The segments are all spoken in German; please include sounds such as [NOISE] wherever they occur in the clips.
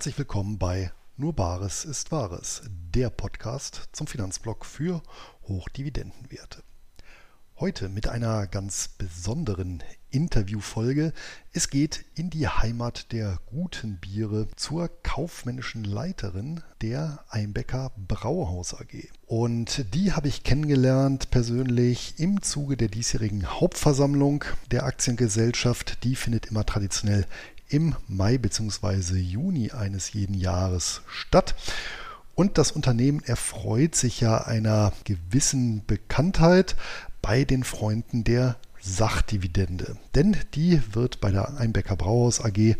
herzlich willkommen bei Nur Bares ist Wahres, der Podcast zum Finanzblock für Hochdividendenwerte. Heute mit einer ganz besonderen Interviewfolge. Es geht in die Heimat der guten Biere zur kaufmännischen Leiterin der Einbecker Brauhaus AG. Und die habe ich kennengelernt persönlich im Zuge der diesjährigen Hauptversammlung der Aktiengesellschaft. Die findet immer traditionell im Mai bzw. Juni eines jeden Jahres statt. Und das Unternehmen erfreut sich ja einer gewissen Bekanntheit bei den Freunden der Sachdividende. Denn die wird bei der Einbecker Brauhaus AG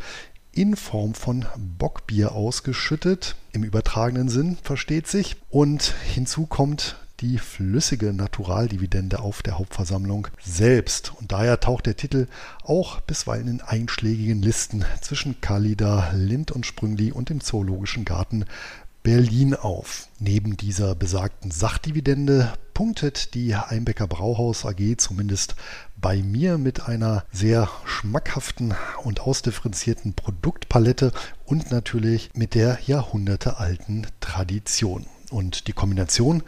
in Form von Bockbier ausgeschüttet, im übertragenen Sinn, versteht sich. Und hinzu kommt die flüssige Naturaldividende auf der Hauptversammlung selbst. Und daher taucht der Titel auch bisweilen in einschlägigen Listen zwischen Kalida, Lind und Sprüngli und dem Zoologischen Garten Berlin auf. Neben dieser besagten Sachdividende punktet die Einbecker Brauhaus AG zumindest bei mir mit einer sehr schmackhaften und ausdifferenzierten Produktpalette und natürlich mit der jahrhundertealten Tradition. Und die Kombination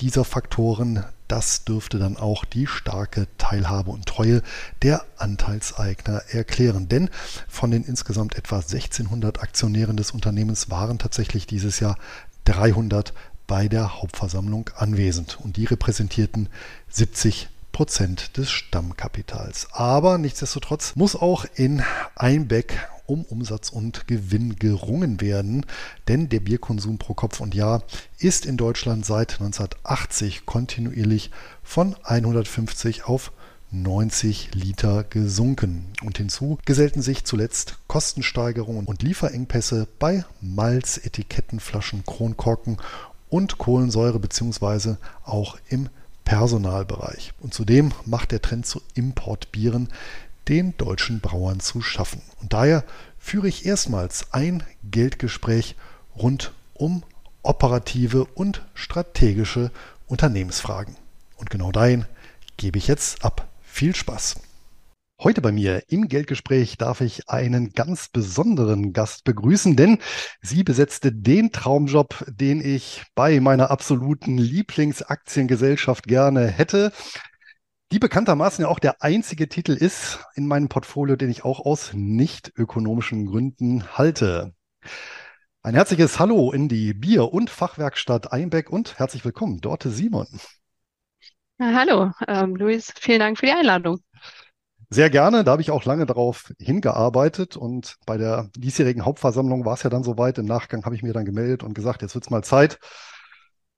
dieser Faktoren, das dürfte dann auch die starke Teilhabe und Treue der Anteilseigner erklären. Denn von den insgesamt etwa 1600 Aktionären des Unternehmens waren tatsächlich dieses Jahr 300 bei der Hauptversammlung anwesend und die repräsentierten 70 Prozent des Stammkapitals. Aber nichtsdestotrotz muss auch in Einbeck um Umsatz und Gewinn gerungen werden, denn der Bierkonsum pro Kopf und Jahr ist in Deutschland seit 1980 kontinuierlich von 150 auf 90 Liter gesunken. Und hinzu gesellten sich zuletzt Kostensteigerungen und Lieferengpässe bei Malz, Etikettenflaschen, Kronkorken und Kohlensäure beziehungsweise auch im Personalbereich. Und zudem macht der Trend zu Importbieren den deutschen Brauern zu schaffen. Und daher führe ich erstmals ein Geldgespräch rund um operative und strategische Unternehmensfragen. Und genau dahin gebe ich jetzt ab. Viel Spaß! Heute bei mir im Geldgespräch darf ich einen ganz besonderen Gast begrüßen, denn sie besetzte den Traumjob, den ich bei meiner absoluten Lieblingsaktiengesellschaft gerne hätte die bekanntermaßen ja auch der einzige Titel ist in meinem Portfolio, den ich auch aus nicht ökonomischen Gründen halte. Ein herzliches Hallo in die Bier- und Fachwerkstatt Einbeck und herzlich willkommen, Dorte Simon. Ja, hallo, ähm, Luis, vielen Dank für die Einladung. Sehr gerne, da habe ich auch lange darauf hingearbeitet und bei der diesjährigen Hauptversammlung war es ja dann soweit. Im Nachgang habe ich mir dann gemeldet und gesagt, jetzt wird es mal Zeit,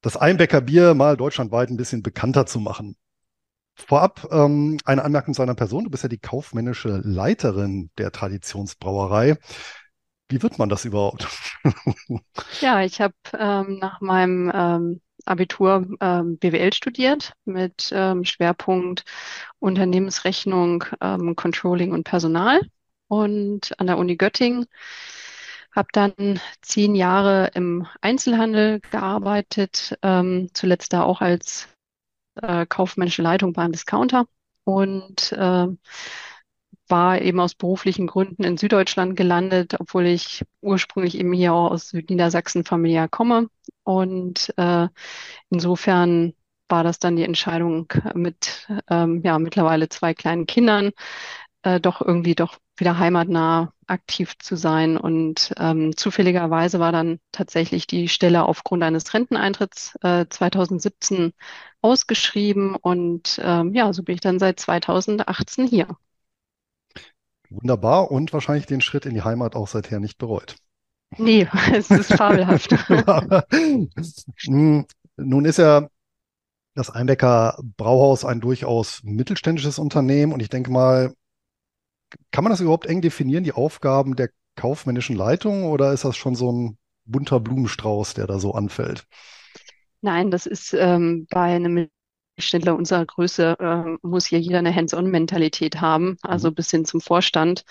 das Einbecker Bier mal deutschlandweit ein bisschen bekannter zu machen. Vorab ähm, eine Anmerkung zu einer Person. Du bist ja die kaufmännische Leiterin der Traditionsbrauerei. Wie wird man das überhaupt? [LAUGHS] ja, ich habe ähm, nach meinem ähm, Abitur ähm, BWL studiert mit ähm, Schwerpunkt Unternehmensrechnung, ähm, Controlling und Personal und an der Uni Göttingen. Habe dann zehn Jahre im Einzelhandel gearbeitet, ähm, zuletzt da auch als äh, kaufmännische Leitung beim Discounter und äh, war eben aus beruflichen Gründen in Süddeutschland gelandet, obwohl ich ursprünglich eben hier auch aus Südniedersachsen familiär komme. Und äh, insofern war das dann die Entscheidung mit ähm, ja mittlerweile zwei kleinen Kindern, äh, doch irgendwie doch wieder heimatnah aktiv zu sein. Und ähm, zufälligerweise war dann tatsächlich die Stelle aufgrund eines Renteneintritts äh, 2017 ausgeschrieben. Und ähm, ja, so bin ich dann seit 2018 hier. Wunderbar und wahrscheinlich den Schritt in die Heimat auch seither nicht bereut. Nee, [LAUGHS] es ist fabelhaft. [LAUGHS] Hm, nun ist ja das Einbecker Brauhaus ein durchaus mittelständisches Unternehmen und ich denke mal, kann man das überhaupt eng definieren, die Aufgaben der kaufmännischen Leitung, oder ist das schon so ein bunter Blumenstrauß, der da so anfällt? Nein, das ist ähm, bei einem Mittelständler unserer Größe, äh, muss hier jeder eine Hands-on-Mentalität haben, also mhm. bis hin zum Vorstand.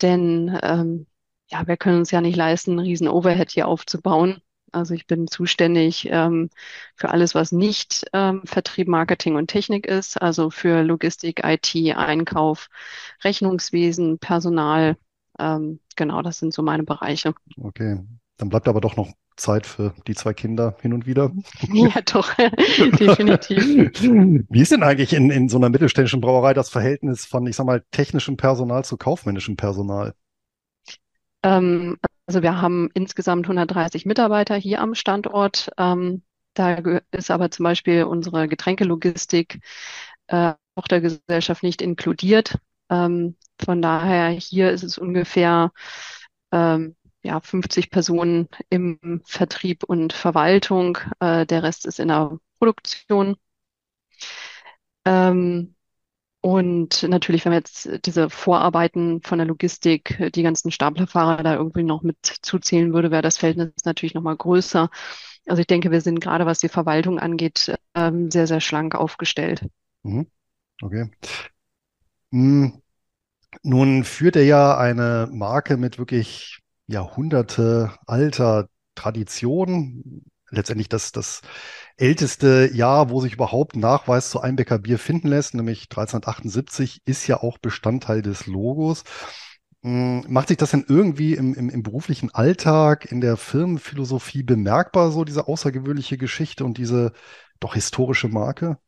Denn ähm, ja, wir können uns ja nicht leisten, einen riesen Overhead hier aufzubauen. Also ich bin zuständig ähm, für alles, was nicht ähm, Vertrieb, Marketing und Technik ist, also für Logistik, IT, Einkauf, Rechnungswesen, Personal, Ähm, genau, das sind so meine Bereiche. Okay. Dann bleibt aber doch noch Zeit für die zwei Kinder hin und wieder. Ja, doch, [LAUGHS] definitiv. Wie ist denn eigentlich in, in so einer mittelständischen Brauerei das Verhältnis von, ich sag mal, technischem Personal zu kaufmännischem Personal? Ähm, also wir haben insgesamt 130 Mitarbeiter hier am Standort. Ähm, da ist aber zum Beispiel unsere Getränkelogistik, äh, Tochtergesellschaft nicht inkludiert. Ähm, von daher hier ist es ungefähr ähm, ja, 50 Personen im Vertrieb und Verwaltung. Äh, der Rest ist in der Produktion. Ähm, und natürlich, wenn man jetzt diese Vorarbeiten von der Logistik, die ganzen Staplerfahrer da irgendwie noch mit zuzählen würde, wäre das Verhältnis natürlich nochmal größer. Also ich denke, wir sind gerade, was die Verwaltung angeht, ähm, sehr, sehr schlank aufgestellt. Mhm. Okay. Hm. Nun führt er ja eine Marke mit wirklich Jahrhunderte alter Tradition. Letztendlich das, das älteste Jahr, wo sich überhaupt Nachweis zu Einbecker Bier finden lässt, nämlich 1378, ist ja auch Bestandteil des Logos. Hm, macht sich das denn irgendwie im, im, im beruflichen Alltag, in der Firmenphilosophie bemerkbar, so diese außergewöhnliche Geschichte und diese doch historische Marke?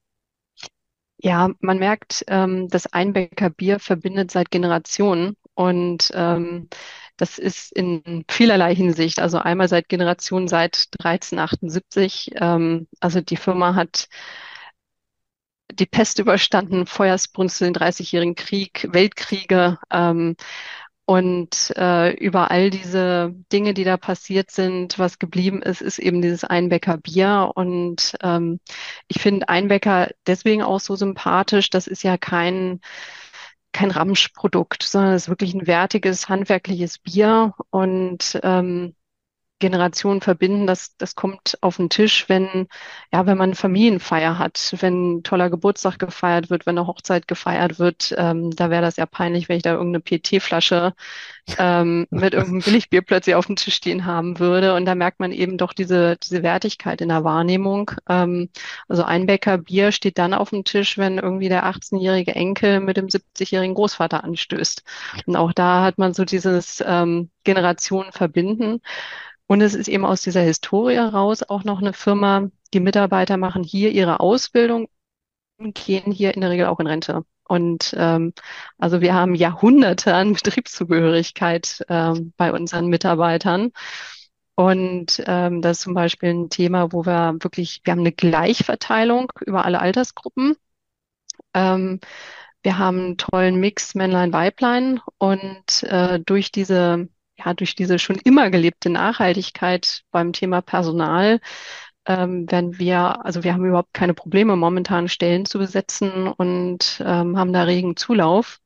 Ja, man merkt, ähm, das Einbecker Bier verbindet seit Generationen und ähm, das ist in vielerlei Hinsicht. Also einmal seit Generationen seit 1378. Ähm, also die Firma hat die Pest überstanden, Feuersbrunst, den 30-jährigen Krieg, Weltkriege. Ähm, und äh, über all diese Dinge, die da passiert sind, was geblieben ist, ist eben dieses Einbecker Bier. Und ähm, ich finde Einbecker deswegen auch so sympathisch. Das ist ja kein kein Ramschprodukt, sondern es ist wirklich ein wertiges, handwerkliches Bier. Und ähm, Generationen verbinden, das, das kommt auf den Tisch, wenn, ja, wenn man Familienfeier hat, wenn ein toller Geburtstag gefeiert wird, wenn eine Hochzeit gefeiert wird, ähm, da wäre das ja peinlich, wenn ich da irgendeine PT-Flasche ähm, mit irgendeinem [LAUGHS] Billigbier plötzlich auf dem Tisch stehen haben würde. Und da merkt man eben doch diese, diese Wertigkeit in der Wahrnehmung. Ähm, also ein Bäcker Bier steht dann auf dem Tisch, wenn irgendwie der 18-jährige Enkel mit dem 70-jährigen Großvater anstößt. Und auch da hat man so dieses ähm, Generationen verbinden. Und es ist eben aus dieser Historie heraus auch noch eine Firma, die Mitarbeiter machen hier ihre Ausbildung und gehen hier in der Regel auch in Rente. Und ähm, also wir haben Jahrhunderte an [LAUGHS] Betriebszugehörigkeit ähm, bei unseren Mitarbeitern. Und ähm, das ist zum Beispiel ein Thema, wo wir wirklich, wir haben eine Gleichverteilung über alle Altersgruppen. Ähm, wir haben einen tollen Mix Männlein, Weiblein und äh, durch diese ja, durch diese schon immer gelebte Nachhaltigkeit beim Thema Personal ähm, werden wir, also wir haben überhaupt keine Probleme, momentan Stellen zu besetzen und ähm, haben da regen Zulauf.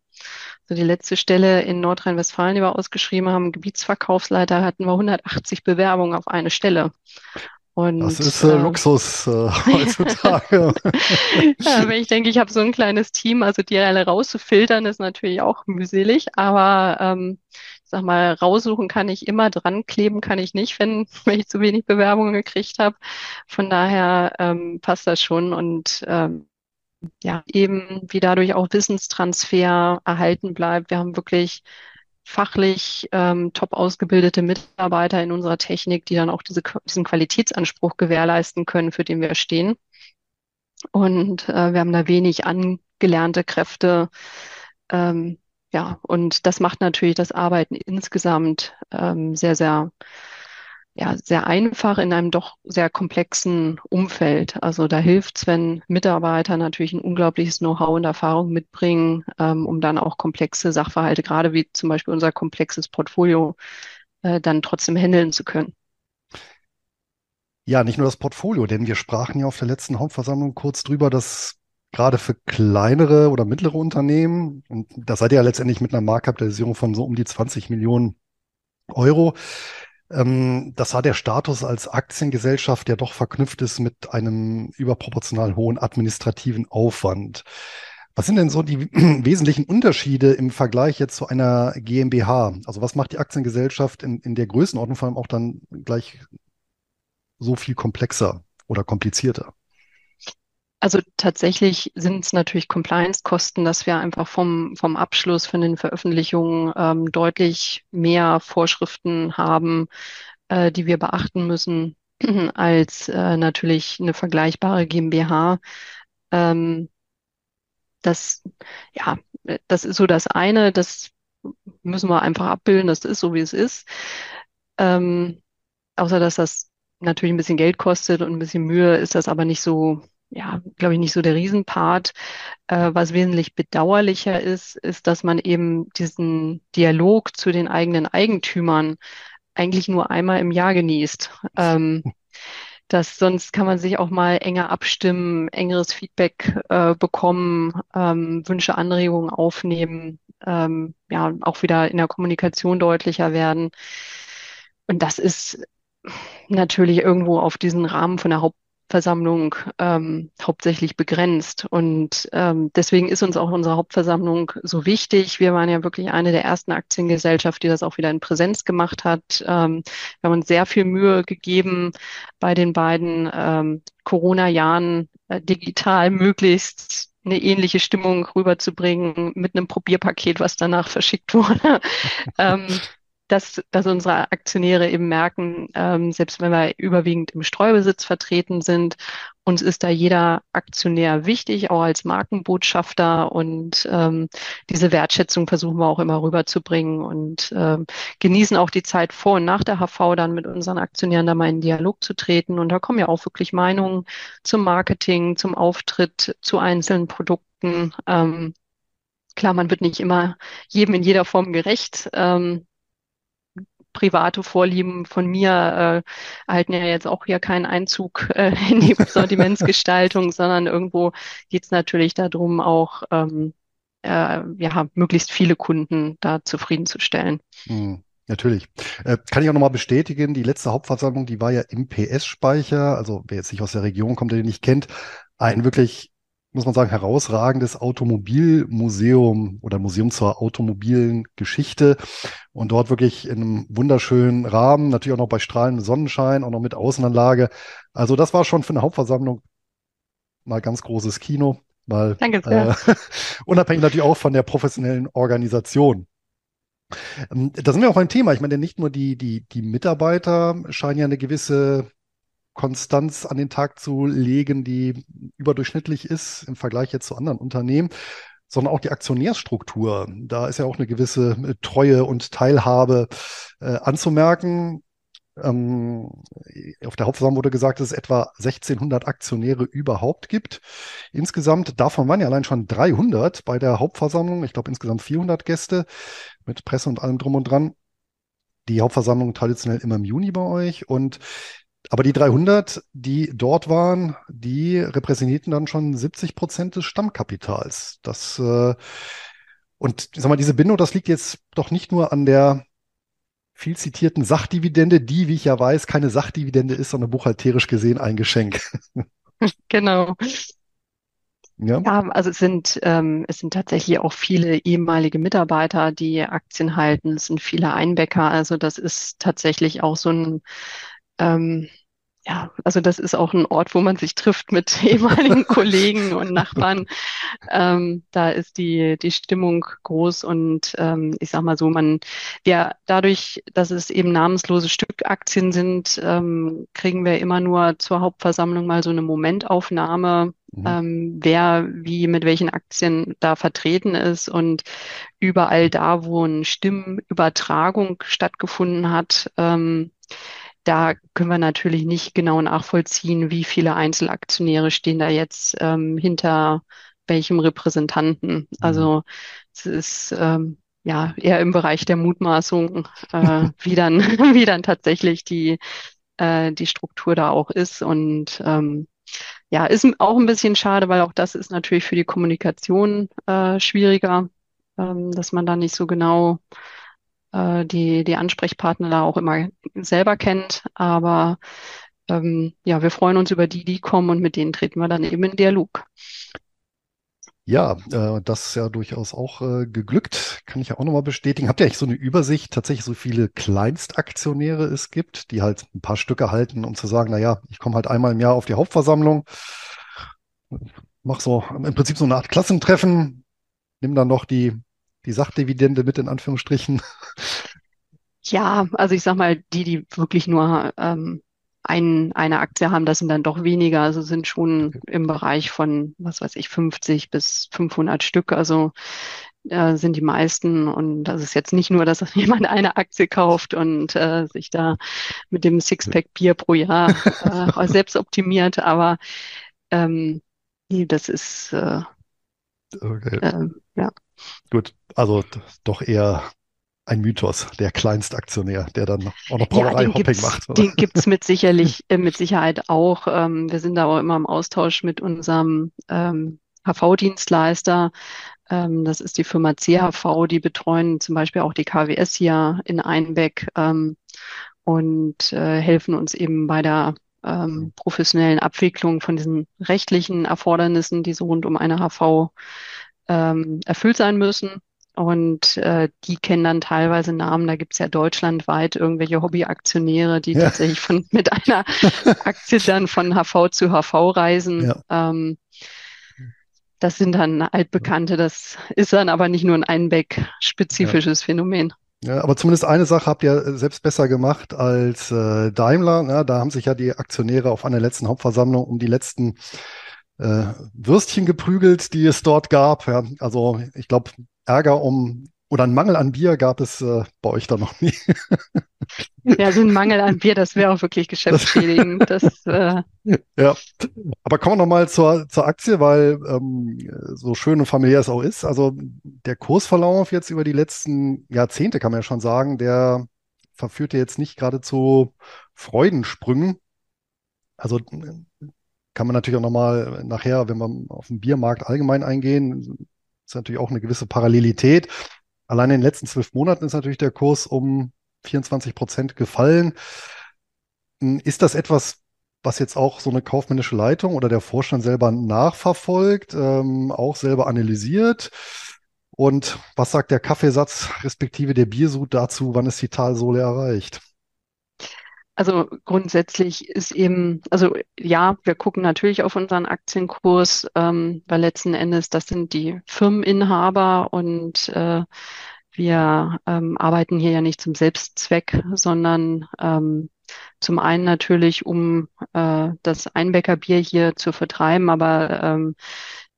Also die letzte Stelle in Nordrhein-Westfalen, die wir ausgeschrieben haben, Gebietsverkaufsleiter, hatten wir 180 Bewerbungen auf eine Stelle. Und, das ist äh, äh Luxus äh, [LAUGHS] heutzutage. [LAUGHS] ja, wenn ich denke, ich habe so ein kleines Team, also die alle rauszufiltern, ist natürlich auch mühselig, aber ähm, sag mal, raussuchen kann ich immer, dran kleben kann ich nicht, wenn, [LAUGHS] wenn ich zu wenig Bewerbungen gekriegt habe. Von daher ähm, passt das schon und ähm, ja, eben wie dadurch auch Wissenstransfer erhalten bleibt. Wir haben wirklich fachlich ähm, top ausgebildete Mitarbeiter in unserer Technik, die dann auch diese, diesen Qualitätsanspruch gewährleisten können, für den wir stehen. Und äh, wir haben da wenig angelernte Kräfte. Ähm, ja, und das macht natürlich das Arbeiten insgesamt ähm, sehr, sehr ja, sehr einfach in einem doch sehr komplexen Umfeld. Also da hilft es, wenn Mitarbeiter natürlich ein unglaubliches Know-how und Erfahrung mitbringen, ähm, um dann auch komplexe Sachverhalte, gerade wie zum Beispiel unser komplexes Portfolio, äh, dann trotzdem handeln zu können. Ja, nicht nur das Portfolio, denn wir sprachen ja auf der letzten Hauptversammlung kurz drüber, dass gerade für kleinere oder mittlere Unternehmen, und da seid ihr ja letztendlich mit einer Marktkapitalisierung von so um die 20 Millionen Euro, ähm, das war der Status als Aktiengesellschaft, der doch verknüpft ist mit einem überproportional hohen administrativen Aufwand. Was sind denn so die [CLEARS THROAT] wesentlichen Unterschiede im Vergleich jetzt zu einer GmbH? Also was macht die Aktiengesellschaft in, in der Größenordnung vor allem auch dann gleich so viel komplexer oder komplizierter? Also tatsächlich sind es natürlich Compliance-Kosten, dass wir einfach vom, vom Abschluss von den Veröffentlichungen ähm, deutlich mehr Vorschriften haben, äh, die wir beachten müssen, [CLEARS THROAT] als äh, natürlich eine vergleichbare GmbH. Ähm, das, ja, das ist so das eine, das müssen wir einfach abbilden, das ist so, wie es ist. Ähm, außer dass das natürlich ein bisschen Geld kostet und ein bisschen Mühe, ist das aber nicht so, ja, glaube ich, nicht so der Riesenpart. Äh, was wesentlich bedauerlicher ist, ist, dass man eben diesen Dialog zu den eigenen Eigentümern eigentlich nur einmal im Jahr genießt. Ähm, das sonst kann man sich auch mal enger abstimmen, engeres Feedback äh, bekommen, ähm, Wünsche, Anregungen aufnehmen, ähm, ja, auch wieder in der Kommunikation deutlicher werden. Und das ist natürlich irgendwo auf diesen Rahmen von der Hauptversammlung ähm, hauptsächlich begrenzt. Und ähm, deswegen ist uns auch unsere Hauptversammlung so wichtig. Wir waren ja wirklich eine der ersten Aktiengesellschaften, die das auch wieder in Präsenz gemacht hat. Ähm, wir haben uns sehr viel Mühe gegeben, bei den beiden ähm, Corona-Jahren äh, digital möglichst eine ähnliche Stimmung rüberzubringen mit einem Probierpaket, was danach verschickt [LAUGHS] wurde. ähm, dass, dass unsere Aktionäre eben merken, ähm, selbst wenn wir überwiegend im Streubesitz vertreten sind, uns ist da jeder Aktionär wichtig, auch als Markenbotschafter und ähm, diese Wertschätzung versuchen wir auch immer rüberzubringen und ähm, genießen auch die Zeit vor und nach der HV dann mit unseren Aktionären da mal in Dialog zu treten und da kommen ja auch wirklich Meinungen zum Marketing, zum Auftritt, zu einzelnen Produkten. Ähm, Klar, man wird nicht immer jedem in jeder Form gerecht. Ähm, private Vorlieben von mir äh, erhalten ja jetzt auch hier keinen Einzug äh, [LAUGHS] in die Sortimentsgestaltung, [LAUGHS] sondern irgendwo geht es natürlich darum, auch ähm, äh, ja, möglichst viele Kunden da zufriedenzustellen. Hm. Natürlich. Äh, kann ich auch nochmal bestätigen, die letzte Hauptversammlung, die war ja im PS-Speicher. Also wer jetzt nicht aus der Region kommt, der den nicht kennt, ein wirklich muss man sagen, herausragendes Automobilmuseum oder Museum zur automobilen Geschichte und dort wirklich in einem wunderschönen Rahmen, natürlich auch noch bei strahlendem Sonnenschein, auch noch mit Außenanlage. Also das war schon für eine Hauptversammlung mal ganz großes Kino, sehr. Äh, [LAUGHS] unabhängig natürlich auch von der professionellen Organisation. Ähm, da sind wir auch beim Thema. Ich meine, nicht nur die, die, die Mitarbeiter scheinen ja eine gewisse Konstanz an den Tag zu legen, die überdurchschnittlich ist im Vergleich jetzt zu anderen Unternehmen, sondern auch die Aktionärsstruktur. Da ist ja auch eine gewisse äh, Treue und Teilhabe äh, anzumerken. Ähm, auf der Hauptversammlung wurde gesagt, dass es etwa 1600 Aktionäre überhaupt gibt. Insgesamt, davon waren ja allein schon 300 bei der Hauptversammlung. Ich glaube insgesamt 400 Gäste mit Presse und allem drum und dran. Die Hauptversammlung traditionell immer im Juni bei euch. Und aber die 300, die dort waren, die repräsentierten dann schon 70 Prozent des Stammkapitals. Das, äh, und ich sag mal, diese Bindung, das liegt jetzt doch nicht nur an der viel zitierten Sachdividende, die, wie ich ja weiß, keine Sachdividende ist, sondern buchhalterisch gesehen ein Geschenk. [LAUGHS] Genau. Ja. Ja, also es sind, ähm, es sind tatsächlich auch viele ehemalige Mitarbeiter, die Aktien halten. Es sind viele Einbäcker. Also das ist tatsächlich auch so ein, ähm, ja, also das ist auch ein Ort, wo man sich trifft mit [LAUGHS] ehemaligen Kollegen und Nachbarn. Ähm, da ist die, die Stimmung groß und ähm, ich sag mal so, man, wir dadurch, dass es eben namenslose Stückaktien sind, ähm, kriegen wir immer nur zur Hauptversammlung mal so eine Momentaufnahme, mhm. ähm, wer wie mit welchen Aktien da vertreten ist und überall da, wo eine Stimmübertragung stattgefunden hat, ähm, da können wir natürlich nicht genau nachvollziehen, wie viele Einzelaktionäre stehen da jetzt ähm, hinter welchem Repräsentanten. Mhm. Also es ist ähm, ja eher im Bereich der Mutmaßung, äh, [LAUGHS] wie dann [LAUGHS] wie dann tatsächlich die äh, die Struktur da auch ist und ähm, ja, ist auch ein bisschen schade, weil auch das ist natürlich für die Kommunikation äh, schwieriger, ähm, dass man da nicht so genau äh, die, die Ansprechpartner da auch immer selber kennt. Aber ähm, ja, wir freuen uns über die, die kommen und mit denen treten wir dann eben in Dialog. Ja, äh, das ist ja durchaus auch äh, geglückt, kann ich ja auch nochmal bestätigen. Habt ihr eigentlich so eine Übersicht, tatsächlich so viele Kleinstaktionäre es gibt, die halt ein paar Stücke halten, um zu sagen, na ja, ich komme halt einmal im Jahr auf die Hauptversammlung mach so im Prinzip so eine Art Klassentreffen, nimm dann noch die, die Sachdividende mit in Anführungsstrichen. Ja, also ich sag mal, die, die wirklich nur ähm, ein, eine Aktie haben, das sind dann doch weniger, also sind schon im Bereich von, was weiß ich, 50 bis 500 Stück. Also äh, sind die meisten. Und das ist jetzt nicht nur, dass [LAUGHS] jemand eine Aktie kauft und äh, sich da mit dem Sixpack Bier pro Jahr äh, [LAUGHS] selbst optimiert, aber ähm, das ist äh, Okay. äh, ja. Gut, also doch eher ein Mythos, der Kleinstaktionär, der dann auch noch Ja, Brauerei-Hopping gibt's, macht. Oder? den gibt's mit sicherlich, [LAUGHS] äh, mit Sicherheit auch. Ähm, wir sind da auch immer im Austausch mit unserem ähm, HV-Dienstleister. Ähm, das ist die Firma CHV, die betreuen zum Beispiel auch die KWS hier in Einbeck ähm, und äh, helfen uns eben bei der ähm, professionellen Abwicklung von diesen rechtlichen Erfordernissen, die so rund um eine HV ähm, erfüllt sein müssen. Und äh, die kennen dann teilweise Namen. Da gibt's ja deutschlandweit irgendwelche Hobbyaktionäre, die Ja, tatsächlich von [LAUGHS] mit einer Aktie dann von HV zu HV reisen. ja, Ähm, das sind dann Altbekannte. Das ist dann aber nicht nur ein ja. Einbeck-spezifisches Phänomen. Ja, aber zumindest eine Sache habt ihr selbst besser gemacht als äh, Daimler. Ja, da haben sich ja die Aktionäre auf einer letzten Hauptversammlung um die letzten äh, Würstchen geprügelt, die es dort gab. Ja, also ich glaube, Ärger um oder einen Mangel an Bier gab es äh, bei euch da noch nie. [LAUGHS] Ja, so ein Mangel an Bier, das wäre auch wirklich geschäftsschädigend. [LAUGHS] Das, äh, ja, aber kommen wir nochmal zur, zur Aktie, weil ähm, so schön und familiär es auch ist. Also der Kursverlauf jetzt über die letzten Jahrzehnte, kann man ja schon sagen, der verführt ja jetzt nicht gerade zu Freudensprüngen. Also kann man natürlich auch nochmal nachher, wenn wir auf den Biermarkt allgemein eingehen, ist natürlich auch eine gewisse Parallelität. Allein in den letzten zwölf Monaten ist natürlich der Kurs um 24 Prozent gefallen. Ist das etwas, was jetzt auch so eine kaufmännische Leitung oder der Vorstand selber nachverfolgt, ähm, auch selber analysiert? Und was sagt der Kaffeesatz respektive der Biersud dazu, wann ist die Talsohle erreicht? Also grundsätzlich ist eben, also ja, wir gucken natürlich auf unseren Aktienkurs, ähm, weil letzten Endes das sind die Firmeninhaber und äh, wir ähm, arbeiten hier ja nicht zum Selbstzweck, sondern ähm, zum einen natürlich, um äh, das Einbäckerbier hier zu vertreiben, aber ähm,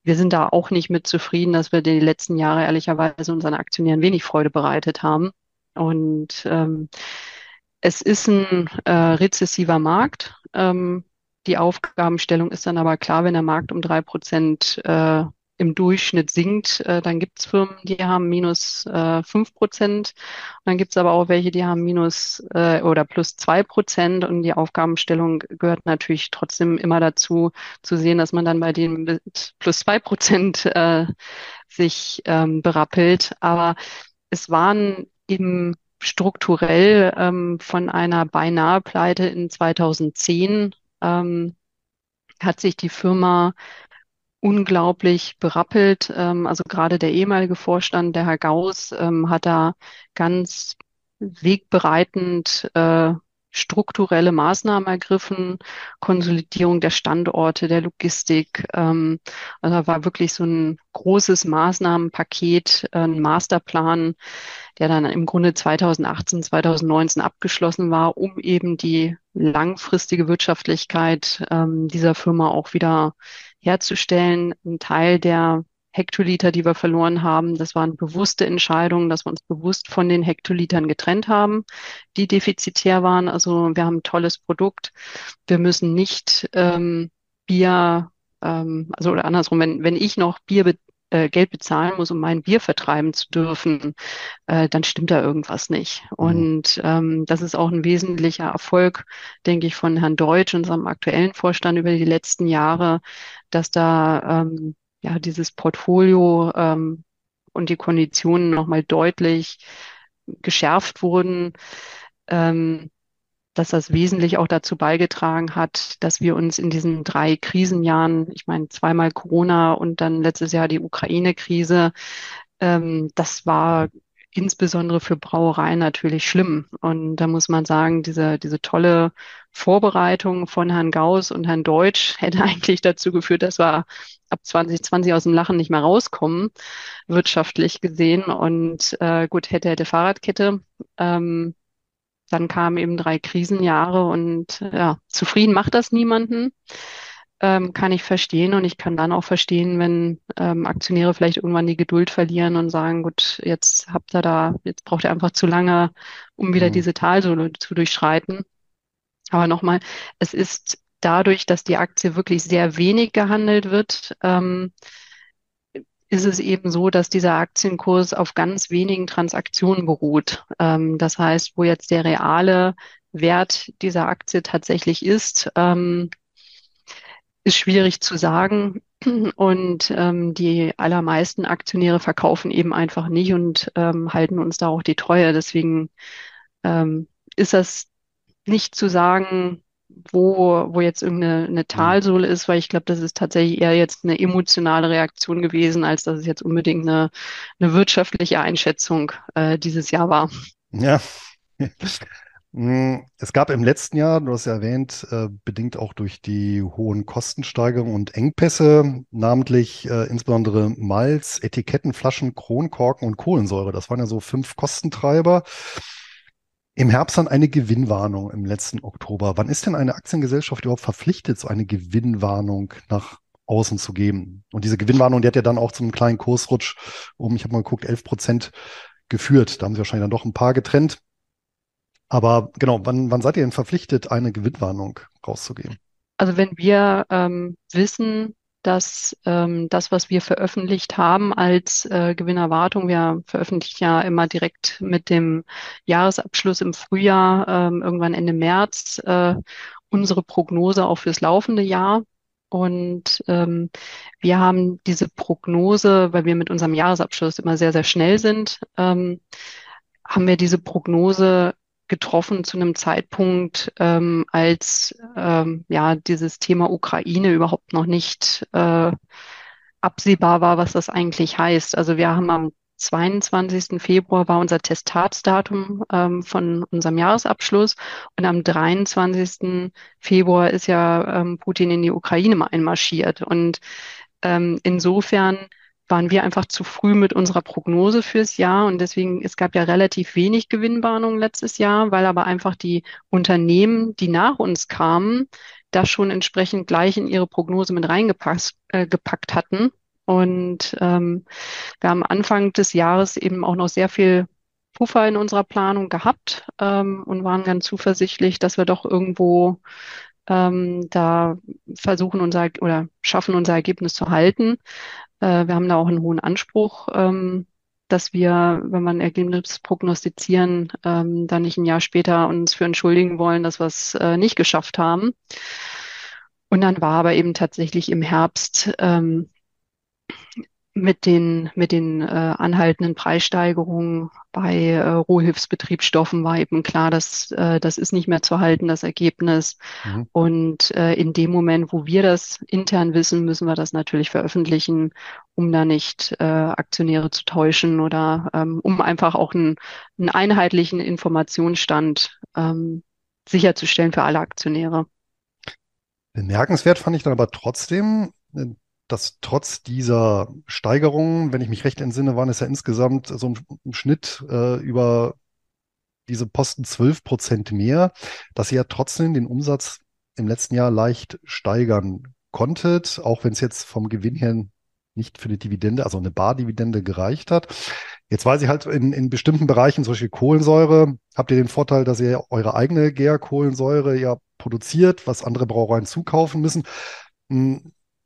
wir sind da auch nicht mit zufrieden, dass wir die letzten Jahre ehrlicherweise unseren Aktionären wenig Freude bereitet haben. Und ähm, es ist ein äh, rezessiver Markt. Ähm, die Aufgabenstellung ist dann aber klar, wenn der Markt um drei Prozent äh, im Durchschnitt sinkt, äh, dann gibt es Firmen, die haben minus äh, fünf Prozent. Und dann gibt es aber auch welche, die haben minus äh, oder plus zwei Prozent. Und die Aufgabenstellung gehört natürlich trotzdem immer dazu, zu sehen, dass man dann bei denen mit plus zwei Prozent äh, sich ähm, berappelt. Aber es waren eben strukturell ähm, von einer beinahe Pleite in 2010 ähm, hat sich die Firma unglaublich berappelt. Ähm, also gerade der ehemalige Vorstand, der Herr Gauss, ähm, hat da ganz wegbereitend äh, strukturelle Maßnahmen ergriffen, Konsolidierung der Standorte, der Logistik. Ähm, also da war wirklich so ein großes Maßnahmenpaket, äh, ein Masterplan, der dann im Grunde 2018, 2019 abgeschlossen war, um eben die langfristige Wirtschaftlichkeit ähm, dieser Firma auch wieder herzustellen. Ein Teil der Hektoliter, die wir verloren haben, das waren bewusste Entscheidungen, dass wir uns bewusst von den Hektolitern getrennt haben, die defizitär waren. Also wir haben ein tolles Produkt. Wir müssen nicht ähm, Bier, ähm, also oder andersrum, wenn, wenn ich noch Bier äh, Geld bezahlen muss, um mein Bier vertreiben zu dürfen, äh, dann stimmt da irgendwas nicht. Mhm. Und ähm, das ist auch ein wesentlicher Erfolg, denke ich, von Herrn Deutsch, unserem aktuellen Vorstand über die letzten Jahre, dass da ähm, ja dieses Portfolio ähm, und die Konditionen nochmal deutlich geschärft wurden, ähm, dass das wesentlich auch dazu beigetragen hat, dass wir uns in diesen drei Krisenjahren, ich meine zweimal Corona und dann letztes Jahr die Ukraine-Krise, ähm, das war insbesondere für Brauereien natürlich schlimm. Und da muss man sagen, diese, diese tolle Vorbereitung von Herrn Gauss und Herrn Deutsch [LAUGHS] hätte eigentlich dazu geführt, dass wir ab 2020 aus dem Lachen nicht mehr rauskommen, wirtschaftlich gesehen. Und äh, gut, hätte, hätte Fahrradkette. Ähm, dann kamen eben drei Krisenjahre und ja, zufrieden macht das niemanden. Ähm, kann ich verstehen und ich kann dann auch verstehen, wenn ähm, Aktionäre vielleicht irgendwann die Geduld verlieren und sagen, gut, jetzt habt ihr da, jetzt braucht ihr einfach zu lange, um wieder mhm. diese Talsohle zu durchschreiten. Aber nochmal, es ist dadurch, dass die Aktie wirklich sehr wenig gehandelt wird, ähm, ist es eben so, dass dieser Aktienkurs auf ganz wenigen Transaktionen beruht. Ähm, das heißt, wo jetzt der reale Wert dieser Aktie tatsächlich ist, ähm, ist schwierig zu sagen. Und ähm, die allermeisten Aktionäre verkaufen eben einfach nicht und ähm, halten uns da auch die Treue. Deswegen ähm, ist das nicht zu sagen, wo, wo jetzt irgendeine eine Talsohle ist, weil ich glaube, das ist tatsächlich eher jetzt eine emotionale Reaktion gewesen, als dass es jetzt unbedingt eine, eine wirtschaftliche Einschätzung äh, dieses Jahr war. Ja. Hm, es gab im letzten Jahr, du hast ja erwähnt, äh, bedingt auch durch die hohen Kostensteigerungen und Engpässe, namentlich äh, insbesondere Malz, Etikettenflaschen, Kronkorken und Kohlensäure. Das waren ja so fünf Kostentreiber. Im Herbst dann eine Gewinnwarnung im letzten Oktober. Wann ist denn eine Aktiengesellschaft überhaupt verpflichtet, so eine Gewinnwarnung nach außen zu geben? Und diese Gewinnwarnung, die hat ja dann auch zum kleinen Kursrutsch um, ich habe mal geguckt, 11 Prozent geführt. Da haben sie wahrscheinlich dann doch ein paar getrennt. Aber genau, wann, wann seid ihr denn verpflichtet, eine Gewinnwarnung rauszugeben? Also wenn wir ähm, wissen, dass ähm, das, was wir veröffentlicht haben als äh, Gewinnerwartung, wir veröffentlichen ja immer direkt mit dem Jahresabschluss im Frühjahr, ähm, irgendwann Ende März, äh, unsere Prognose auch fürs laufende Jahr. Und ähm, wir haben diese Prognose, weil wir mit unserem Jahresabschluss immer sehr, sehr schnell sind, ähm, haben wir diese Prognose getroffen zu einem Zeitpunkt, ähm, als ähm, ja dieses Thema Ukraine überhaupt noch nicht äh, absehbar war, was das eigentlich heißt. Also wir haben am 22. Februar war unser Testatsdatum ähm, von unserem Jahresabschluss und am 23. Februar ist ja ähm, Putin in die Ukraine einmarschiert. Und ähm, insofern waren wir einfach zu früh mit unserer Prognose fürs Jahr und deswegen, es gab ja relativ wenig Gewinnwarnungen letztes Jahr, weil aber einfach die Unternehmen, die nach uns kamen, das schon entsprechend gleich in ihre Prognose mit reingepackt äh, gepackt hatten. Und ähm, wir haben Anfang des Jahres eben auch noch sehr viel Puffer in unserer Planung gehabt ähm, und waren ganz zuversichtlich, dass wir doch irgendwo ähm, da versuchen unser oder schaffen unser Ergebnis zu halten. Äh, wir haben da auch einen hohen Anspruch, ähm, dass wir, wenn wir ein Ergebnis prognostizieren, ähm, dann nicht ein Jahr später uns für entschuldigen wollen, dass wir es äh, nicht geschafft haben. Und dann war aber eben tatsächlich im Herbst ähm, mit den, mit den äh, anhaltenden Preissteigerungen bei äh, Rohhilfsbetriebsstoffen war eben klar, dass äh, das ist nicht mehr zu halten, das Ergebnis. Mhm. Und äh, in dem Moment, wo wir das intern wissen, müssen wir das natürlich veröffentlichen, um da nicht äh, Aktionäre zu täuschen oder ähm, um einfach auch einen, einen einheitlichen Informationsstand ähm, sicherzustellen für alle Aktionäre. Bemerkenswert fand ich dann aber trotzdem, äh, dass trotz dieser Steigerungen, wenn ich mich recht entsinne, waren es ja insgesamt so im, Schnitt äh, über diese Posten 12 Prozent mehr, dass ihr ja trotzdem den Umsatz im letzten Jahr leicht steigern konntet, auch wenn es jetzt vom Gewinn her nicht für eine Dividende, also eine Bardividende gereicht hat. Jetzt weiß ich halt, in, in bestimmten Bereichen, zum Beispiel Kohlensäure, habt ihr den Vorteil, dass ihr eure eigene Gärkohlensäure ja produziert, was andere Brauereien zukaufen müssen.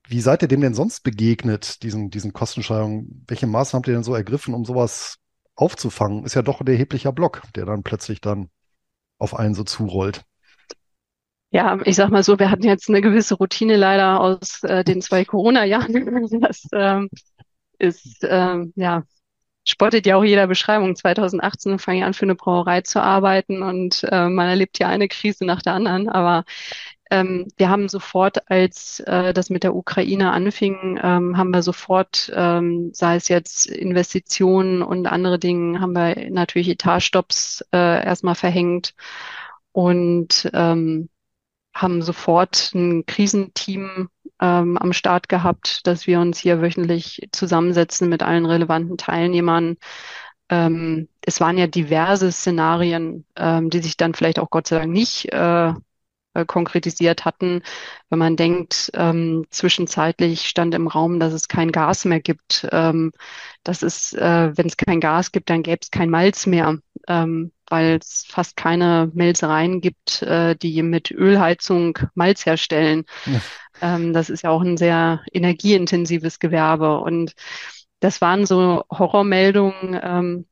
Wie seid ihr dem denn sonst begegnet, diesen, diesen Kostensteigerungen? Welche Maßnahmen habt ihr denn so ergriffen, um sowas aufzufangen? Ist ja doch ein erheblicher Block, der dann plötzlich dann auf einen so zurollt. Ja, ich sag mal so, wir hatten jetzt eine gewisse Routine leider aus äh, den zwei [LAUGHS] Corona-Jahren. Das ähm, ist, ähm, ja, spottet ja auch jeder Beschreibung. 2018 fange ich an, für eine Brauerei zu arbeiten und äh, man erlebt ja eine Krise nach der anderen. Aber ähm, wir haben sofort, als äh, das mit der Ukraine anfing, ähm, haben wir sofort, ähm, sei es jetzt Investitionen und andere Dinge, haben wir natürlich Etatstopps äh, erstmal verhängt und ähm, haben sofort ein Krisenteam ähm, am Start gehabt, dass wir uns hier wöchentlich zusammensetzen mit allen relevanten Teilnehmern. Ähm, es waren ja diverse Szenarien, ähm, die sich dann vielleicht auch Gott sei Dank nicht äh, äh, konkretisiert hatten. Wenn man denkt, ähm, zwischenzeitlich stand im Raum, dass es kein Gas mehr gibt. Ähm, das ist, äh, wenn es kein Gas gibt, dann gäbe es kein Malz mehr, ähm, weil es fast keine Melzereien gibt, äh, die mit Ölheizung Malz herstellen. Ja. Ähm, das ist ja auch ein sehr energieintensives Gewerbe. Und das waren so Horrormeldungen, ähm,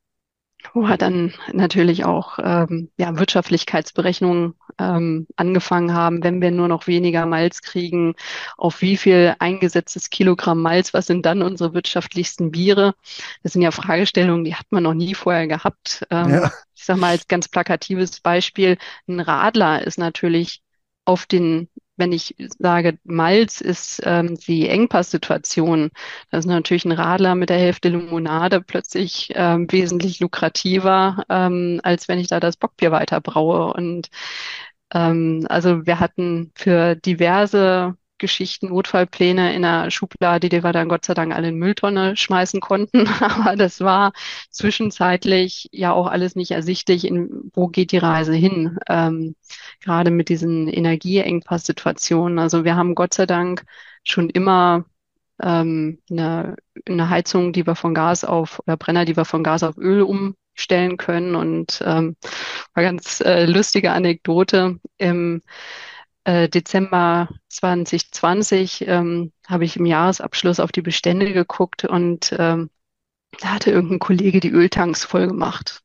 wo dann natürlich auch ähm, ja, Wirtschaftlichkeitsberechnungen ähm, angefangen haben, wenn wir nur noch weniger Malz kriegen, auf wie viel eingesetztes Kilogramm Malz, was sind dann unsere wirtschaftlichsten Biere? Das sind ja Fragestellungen, die hat man noch nie vorher gehabt. Ähm, ja. Ich sage mal als ganz plakatives Beispiel, ein Radler ist natürlich auf den wenn ich sage, Malz ist ähm, die Engpasssituation, das ist natürlich ein Radler mit der Hälfte Limonade plötzlich ähm, wesentlich lukrativer, ähm, als wenn ich da das Bockbier weiter braue. Und ähm, also wir hatten für diverse Geschichten, Notfallpläne in der Schublade, die wir dann Gott sei Dank alle in Mülltonne schmeißen konnten. [LAUGHS] Aber das war zwischenzeitlich ja auch alles nicht ersichtlich, in, wo geht die Reise hin, ähm, gerade mit diesen Energieengpass-Situationen. Also wir haben Gott sei Dank schon immer ähm, eine, eine Heizung, die wir von Gas auf, oder Brenner, die wir von Gas auf Öl umstellen können. Und ähm, war ganz äh, lustige Anekdote. Im äh, Dezember 2020 ähm, habe ich im Jahresabschluss auf die Bestände geguckt und ähm, da hatte irgendein Kollege die Öltanks voll gemacht,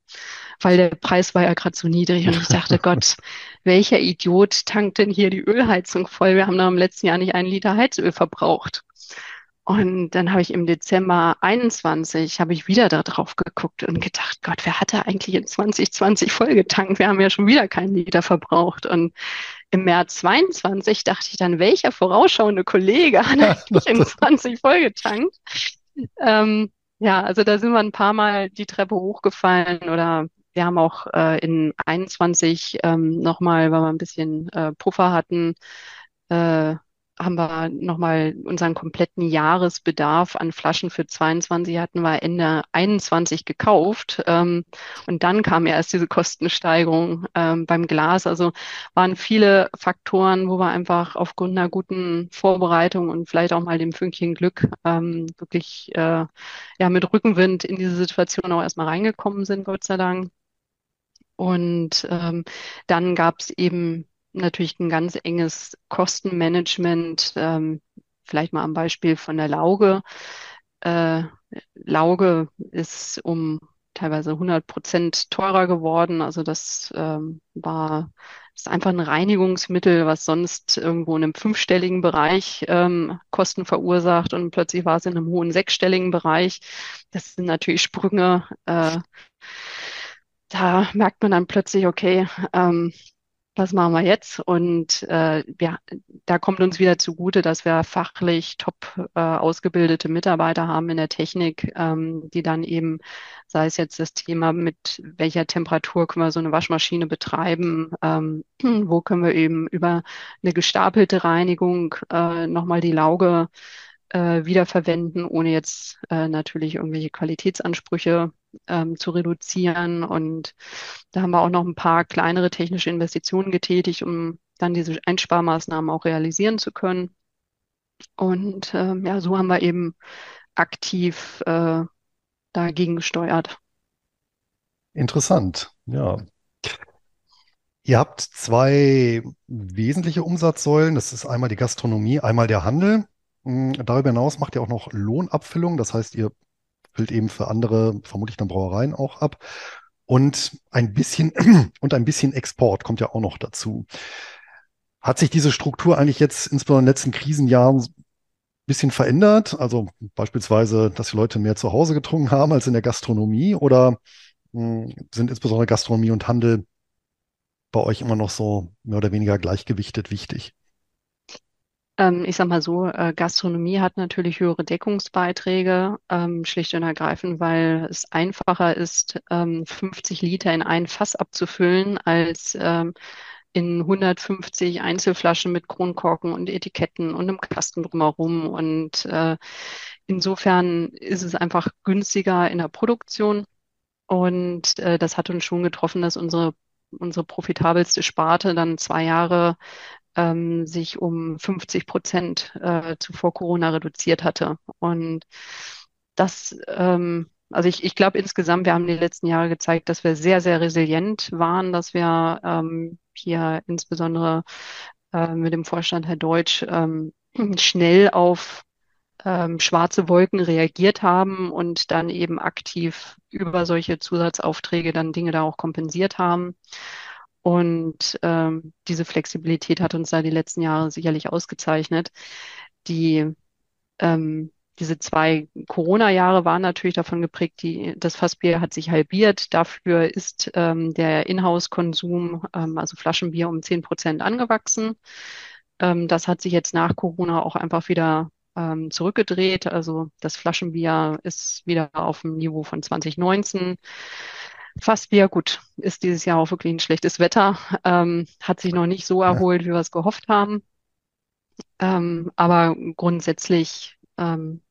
weil der Preis war ja gerade so niedrig und ich dachte, Gott, [LAUGHS] welcher Idiot tankt denn hier die Ölheizung voll? Wir haben da im letzten Jahr nicht einen Liter Heizöl verbraucht. Und dann habe ich im Dezember 21 habe ich wieder da drauf geguckt und gedacht, Gott, wer hatte eigentlich in 2020 vollgetankt? Wir haben ja schon wieder keinen Liter verbraucht. Und im März 22 dachte ich dann, welcher vorausschauende Kollege hat eigentlich in 20 vollgetankt? Ähm, ja, also da sind wir ein paar Mal die Treppe hochgefallen oder wir haben auch äh, in 21 ähm, nochmal, weil wir ein bisschen äh, Puffer hatten, äh, haben wir nochmal unseren kompletten Jahresbedarf an Flaschen für 22 hatten wir Ende 21 gekauft. Ähm, und dann kam erst diese Kostensteigerung ähm, beim Glas. Also waren viele Faktoren, wo wir einfach aufgrund einer guten Vorbereitung und vielleicht auch mal dem Fünkchen Glück ähm, wirklich äh, ja mit Rückenwind in diese Situation auch erstmal reingekommen sind, Gott sei Dank. Und ähm, dann gab es eben natürlich ein ganz enges Kostenmanagement. Ähm, vielleicht mal am Beispiel von der Lauge. Äh, Lauge ist um teilweise 100 Prozent teurer geworden. Also das ähm, war das ist einfach ein Reinigungsmittel, was sonst irgendwo in einem fünfstelligen Bereich ähm, Kosten verursacht und plötzlich war es in einem hohen sechsstelligen Bereich. Das sind natürlich Sprünge. Äh, da merkt man dann plötzlich, okay, ähm, was machen wir jetzt? Und äh, ja, da kommt uns wieder zugute, dass wir fachlich top äh, ausgebildete Mitarbeiter haben in der Technik, ähm, die dann eben, sei es jetzt das Thema, mit welcher Temperatur können wir so eine Waschmaschine betreiben, ähm, [CLEARS THROAT] wo können wir eben über eine gestapelte Reinigung äh, nochmal die Lauge äh, wiederverwenden, ohne jetzt äh, natürlich irgendwelche Qualitätsansprüche ähm, zu reduzieren. Und da haben wir auch noch ein paar kleinere technische Investitionen getätigt, um dann diese Einsparmaßnahmen auch realisieren zu können. Und ähm, ja, so haben wir eben aktiv äh, dagegen gesteuert. Interessant, ja. Ihr habt zwei wesentliche Umsatzsäulen. Das ist einmal die Gastronomie, einmal der Handel. Hm, darüber hinaus macht ihr auch noch Lohnabfüllung. Das heißt, ihr füllt eben für andere, vermutlich dann Brauereien auch ab. Und ein bisschen, [CLEARS THROAT] und ein bisschen Export kommt ja auch noch dazu. Hat sich diese Struktur eigentlich jetzt insbesondere in den letzten Krisenjahren ein bisschen verändert? Also beispielsweise, dass die Leute mehr zu Hause getrunken haben als in der Gastronomie oder hm, sind insbesondere Gastronomie und Handel bei euch immer noch so mehr oder weniger gleichgewichtet wichtig? Ähm, ich sag mal so, äh, Gastronomie hat natürlich höhere Deckungsbeiträge, ähm, schlicht und ergreifend, weil es einfacher ist, ähm, 50 Liter in ein Fass abzufüllen, als ähm, in 150 Einzelflaschen mit Kronkorken und Etiketten und einem Kasten drumherum. Und äh, insofern ist es einfach günstiger in der Produktion. Und äh, das hat uns schon getroffen, dass unsere, unsere profitabelste Sparte dann zwei Jahre ähm, sich um 50 Prozent äh, zuvor Corona reduziert hatte. Und das, ähm, also ich, ich glaube insgesamt, wir haben die letzten Jahre gezeigt, dass wir sehr, sehr resilient waren, dass wir ähm, hier insbesondere äh, mit dem Vorstand Herr Deutsch ähm, schnell auf ähm, schwarze Wolken reagiert haben und dann eben aktiv über solche Zusatzaufträge dann Dinge da auch kompensiert haben. Und ähm, diese Flexibilität hat uns da die letzten Jahre sicherlich ausgezeichnet. Die ähm, diese zwei Corona-Jahre waren natürlich davon geprägt, die, das Fassbier hat sich halbiert. Dafür ist ähm, der Inhouse-Konsum, ähm, also Flaschenbier, um zehn Prozent angewachsen. Ähm, das hat sich jetzt nach Corona auch einfach wieder ähm, zurückgedreht. Also das Flaschenbier ist wieder auf dem Niveau von 2019. Fassbier, gut, ist dieses Jahr auch wirklich ein schlechtes Wetter, ähm, hat sich noch nicht so erholt, wie wir es gehofft haben. Ähm, aber grundsätzlich ähm,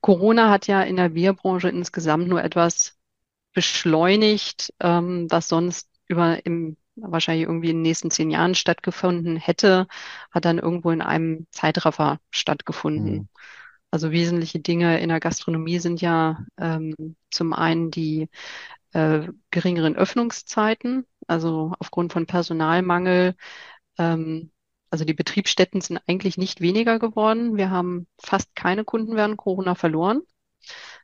Corona hat ja in der Bierbranche insgesamt nur etwas beschleunigt, ähm, was sonst über im wahrscheinlich irgendwie in den nächsten zehn Jahren stattgefunden hätte, hat dann irgendwo in einem Zeitraffer stattgefunden. Mhm. Also wesentliche Dinge in der Gastronomie sind ja ähm, zum einen die äh, geringeren Öffnungszeiten, also aufgrund von Personalmangel ähm, also die Betriebsstätten sind eigentlich nicht weniger geworden. Wir haben fast keine Kunden während Corona verloren.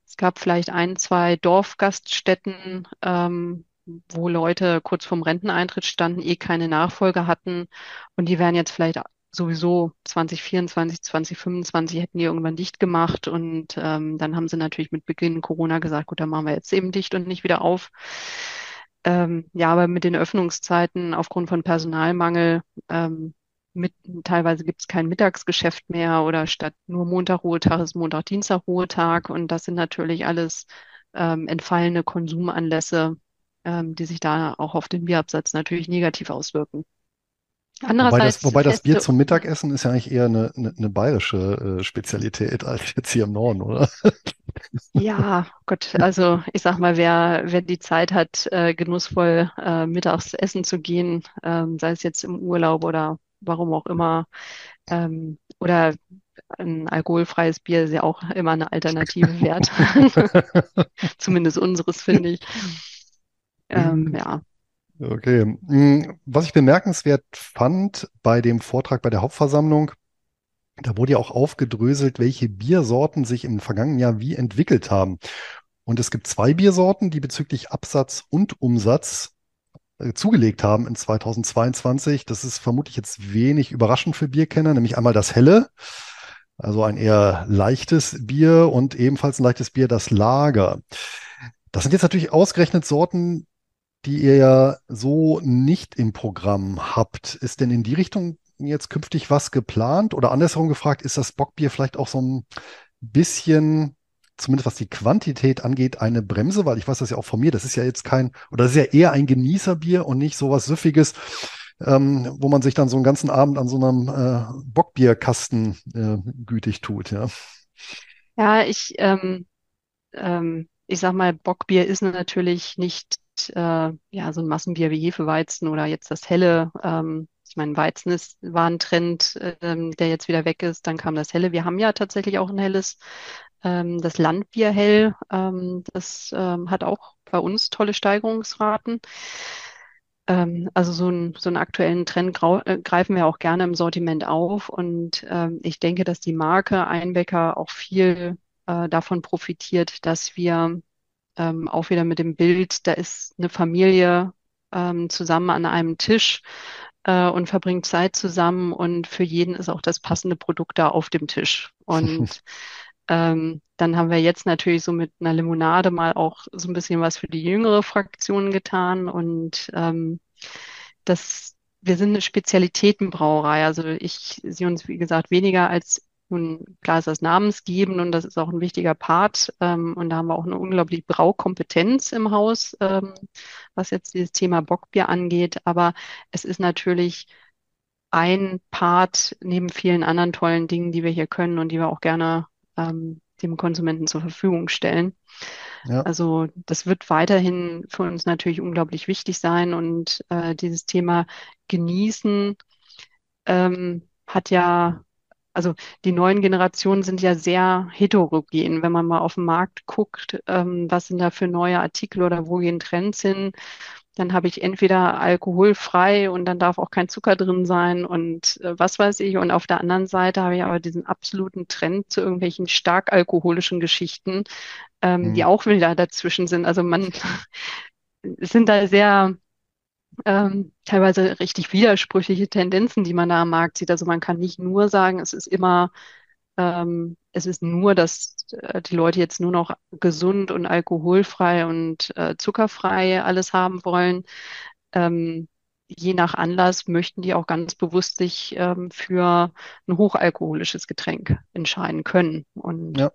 Es gab vielleicht ein, zwei Dorfgaststätten, ähm, wo Leute kurz vorm Renteneintritt standen, eh keine Nachfolger hatten und die wären jetzt vielleicht sowieso 2024, 2025 hätten die irgendwann dicht gemacht und ähm, dann haben sie natürlich mit Beginn Corona gesagt, gut, dann machen wir jetzt eben dicht und nicht wieder auf. Ähm, ja, aber mit den Öffnungszeiten aufgrund von Personalmangel ähm, mit, teilweise gibt es kein Mittagsgeschäft mehr oder statt nur Montag Ruhetag ist Montag, Dienstag Ruhetag. Und das sind natürlich alles ähm, entfallene Konsumanlässe, ähm, die sich da auch auf den Bierabsatz natürlich negativ auswirken. Wobei das, wobei das Bier zum Mittagessen ist ja eigentlich eher eine, eine, eine bayerische äh, Spezialität [LAUGHS] als jetzt hier im Norden, oder? Ja, Gott, also ich sag mal, wer, wer die Zeit hat, äh, genussvoll äh, mittags essen zu gehen, ähm, sei es jetzt im Urlaub oder warum auch immer. Ähm, oder ein alkoholfreies Bier ist ja auch immer eine Alternative wert. [LAUGHS] [LAUGHS] Zumindest unseres, finde ich. Ähm, mhm. ja. Okay. Mm, was ich bemerkenswert fand bei dem Vortrag bei der Hauptversammlung, da wurde ja auch aufgedröselt, welche Biersorten sich im vergangenen Jahr wie entwickelt haben. Und es gibt zwei Biersorten, die bezüglich Absatz und Umsatz äh, zugelegt haben in 2022. Das ist vermutlich jetzt wenig überraschend für Bierkenner, nämlich einmal das Helle, also ein eher leichtes Bier und ebenfalls ein leichtes Bier, das Lager. Das sind jetzt natürlich ausgerechnet Sorten, die ihr ja so nicht im Programm habt. Ist denn in die Richtung jetzt künftig was geplant? Oder andersherum gefragt, ist das Bockbier vielleicht auch so ein bisschen zumindest was die Quantität angeht, eine Bremse, weil ich weiß das ja auch von mir, das ist ja jetzt kein, oder das ist ja eher ein Genießerbier und nicht sowas Süffiges, ähm, wo man sich dann so einen ganzen Abend an so einem äh, Bockbierkasten äh, gütig tut, ja. Ja, ich, ähm, ähm, ich sag mal, Bockbier ist natürlich nicht äh, ja so ein Massenbier wie Hefeweizen oder jetzt das helle. Ähm, ich meine, Weizen ist, war ein Trend, ähm, der jetzt wieder weg ist. Dann kam das helle. Wir haben ja tatsächlich auch ein helles ähm, das Landbier hell, ähm, das ähm, hat auch bei uns tolle Steigerungsraten. Ähm, also so, ein, so einen aktuellen Trend äh, greifen wir auch gerne im Sortiment auf. Und ähm, ich denke, dass die Marke Einbecker auch viel äh, davon profitiert, dass wir ähm, auch wieder mit dem Bild, da ist eine Familie zusammen an einem Tisch äh, und verbringt Zeit zusammen und für jeden ist auch das passende Produkt da auf dem Tisch. Und [LAUGHS] Ähm, dann haben wir jetzt natürlich so mit einer Limonade mal auch so ein bisschen was für die jüngere Fraktion getan und ähm, das, wir sind eine Spezialitätenbrauerei. Also ich sehe uns, wie gesagt, weniger als nun, klar ist das namensgebend und das ist auch ein wichtiger Part. Ähm, und da haben wir auch eine unglaubliche Braukompetenz im Haus, ähm, was jetzt dieses Thema Bockbier angeht. Aber es ist natürlich ein Part neben vielen anderen tollen Dingen, die wir hier können und die wir auch gerne ähm, dem Konsumenten zur Verfügung stellen. Ja. Also das wird weiterhin für uns natürlich unglaublich wichtig sein und äh, dieses Thema Genießen ähm, hat ja, also die neuen Generationen sind ja sehr heterogen. Wenn man mal auf den Markt guckt, ähm, was sind da für neue Artikel oder wo gehen Trends hin, dann habe ich entweder alkoholfrei und dann darf auch kein Zucker drin sein und äh, was weiß ich. Und auf der anderen Seite habe ich aber diesen absoluten Trend zu irgendwelchen stark alkoholischen Geschichten, ähm, mhm. die auch wieder dazwischen sind. Also man [LAUGHS] sind da sehr ähm, teilweise richtig widersprüchliche Tendenzen, die man da am Markt sieht. Also man kann nicht nur sagen, es ist immer ähm, es ist nur, dass äh, die Leute jetzt nur noch gesund und alkoholfrei und äh, zuckerfrei alles haben wollen. Ähm, je nach Anlass möchten die auch ganz bewusst sich ähm, für ein hochalkoholisches Getränk entscheiden können. Und ja.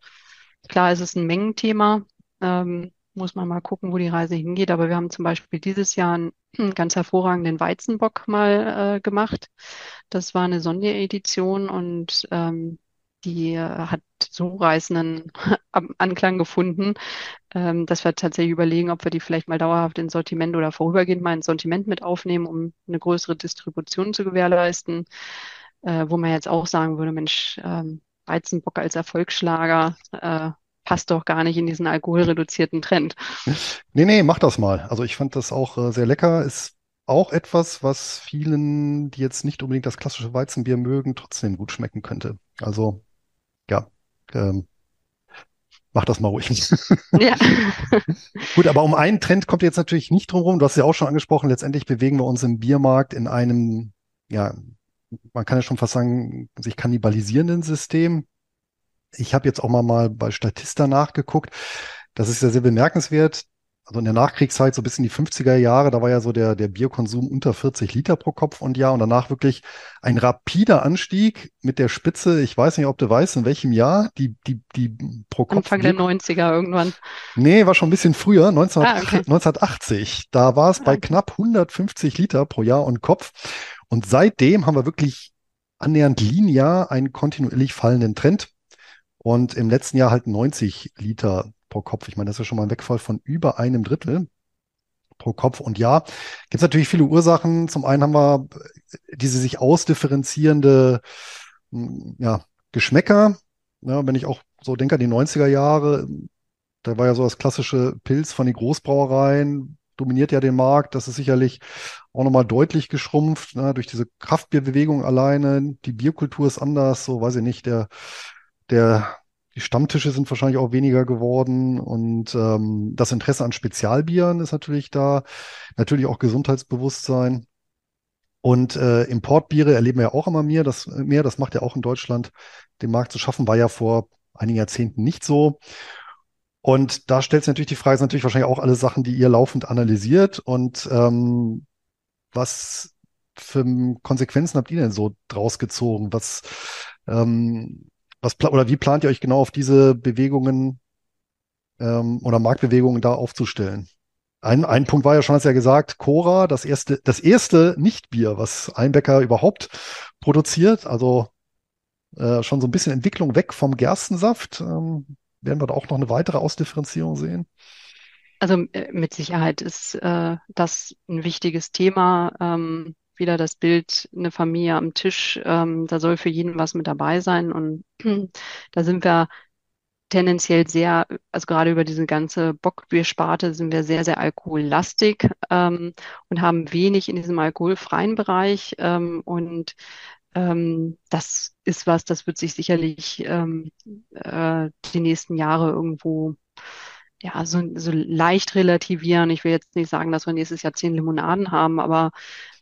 klar ist es ein Mengenthema. Ähm, muss man mal gucken, wo die Reise hingeht. Aber wir haben zum Beispiel dieses Jahr einen, [CLEARS THROAT] ganz hervorragenden Weizenbock mal äh, gemacht. Das war eine Sonderedition und ähm, die äh, hat so reißenden [LAUGHS] Anklang gefunden, ähm, dass wir tatsächlich überlegen, ob wir die vielleicht mal dauerhaft ins Sortiment oder vorübergehend mal ins Sortiment mit aufnehmen, um eine größere Distribution zu gewährleisten. Äh, wo man jetzt auch sagen würde, Mensch, ähm, Weizenbock als Erfolgsschlager äh, passt doch gar nicht in diesen alkoholreduzierten Trend. Nee, nee, mach das mal. Also ich fand das auch äh, sehr lecker. Ist auch etwas, was vielen, die jetzt nicht unbedingt das klassische Weizenbier mögen, trotzdem gut schmecken könnte. Also ja, ähm, mach das mal ruhig. [LAUGHS] Ja. [LAUGHS] Gut, aber um einen Trend kommt jetzt natürlich nicht drum rum. Du hast ja auch schon angesprochen, letztendlich bewegen wir uns im Biermarkt in einem, ja, man kann ja schon fast sagen, sich kannibalisierenden System. Ich habe jetzt auch mal, mal bei Statista nachgeguckt. Das ist ja sehr bemerkenswert also in der Nachkriegszeit, so bis in die 50er Jahre, da war ja so der, der Bierkonsum unter 40 Liter pro Kopf und Jahr und danach wirklich ein rapider Anstieg mit der Spitze, ich weiß nicht, ob du weißt, in welchem Jahr, die, die, die pro Kopf. Anfang der 90er irgendwann. Nee, war schon ein bisschen früher, 19, ah, okay. 1980. Da war es bei ah. knapp 150 Liter pro Jahr und Kopf. Und seitdem haben wir wirklich annähernd linear einen kontinuierlich fallenden Trend. Und im letzten Jahr halt 90 Liter pro Kopf. Ich meine, das ist ja schon mal ein Wegfall von über einem Drittel pro Kopf. Und ja, gibt es natürlich viele Ursachen. Zum einen haben wir diese sich ausdifferenzierende hm, ja, Geschmäcker. Ja, wenn ich auch so denke an die 90er Jahre, da war ja so das klassische Pilz von den Großbrauereien, dominiert ja den Markt. Das ist sicherlich auch nochmal deutlich geschrumpft, ne, durch diese Kraftbierbewegung alleine. Die Bierkultur ist anders, so weiß ich nicht, der, der die Stammtische sind wahrscheinlich auch weniger geworden und ähm, das Interesse an Spezialbieren ist natürlich da. Natürlich auch Gesundheitsbewusstsein. Und äh, Importbiere erleben wir ja auch immer mehr. Das, mehr. das macht ja auch in Deutschland den Markt zu schaffen, war ja vor einigen Jahrzehnten nicht so. Und da stellt sich natürlich die Frage, sind natürlich wahrscheinlich auch alle Sachen, die ihr laufend analysiert. Und ähm, was für Konsequenzen habt ihr denn so draus gezogen? Was ähm, was oder wie plant ihr euch genau auf diese Bewegungen ähm, oder Marktbewegungen da aufzustellen? Ein, ein Punkt war ja schon, hast ja gesagt, Cora, das erste, das erste Nichtbier, was Einbecker überhaupt produziert. Also äh, schon so ein bisschen Entwicklung weg vom Gerstensaft. Ähm, werden wir da auch noch eine weitere Ausdifferenzierung sehen? Also äh, mit Sicherheit ist äh, das ein wichtiges Thema. Ähm, wieder das Bild, eine Familie am Tisch, ähm, da soll für jeden was mit dabei sein. Und [CLEARS THROAT] da sind wir tendenziell sehr, also gerade über diese ganze Bockbiersparte sind wir sehr, sehr alkohollastig ähm, und haben wenig in diesem alkoholfreien Bereich. Ähm, und ähm, das ist was, das wird sich sicherlich ähm, äh, die nächsten Jahre irgendwo ja, so, so leicht relativieren. Ich will jetzt nicht sagen, dass wir nächstes Jahr zehn Limonaden haben, aber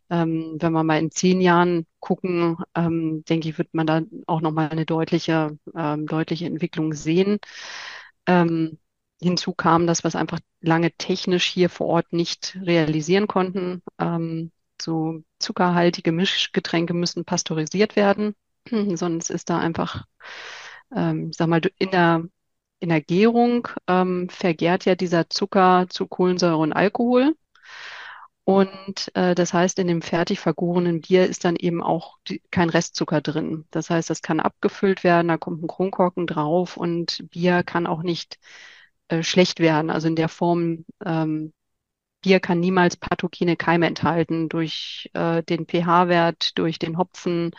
ähm, wenn wir mal in zehn Jahren gucken, ähm, denke ich, wird man da auch nochmal eine deutliche, ähm, deutliche Entwicklung sehen. Ähm, hinzu kam, dass wir es einfach lange technisch hier vor Ort nicht realisieren konnten. Ähm, so zuckerhaltige Mischgetränke müssen pasteurisiert werden. [CLEARS THROAT] Sonst ist da einfach, ähm, sag mal, in der, in der Gärung ähm, vergärt ja dieser Zucker zu Kohlensäure und Alkohol. Und äh, das heißt, in dem fertig vergorenen Bier ist dann eben auch die, kein Restzucker drin. Das heißt, das kann abgefüllt werden, da kommt ein Kronkorken drauf und Bier kann auch nicht äh, schlecht werden. Also in der Form, ähm, Bier kann niemals pathogene Keime enthalten durch äh, den pH-Wert, durch den Hopfen,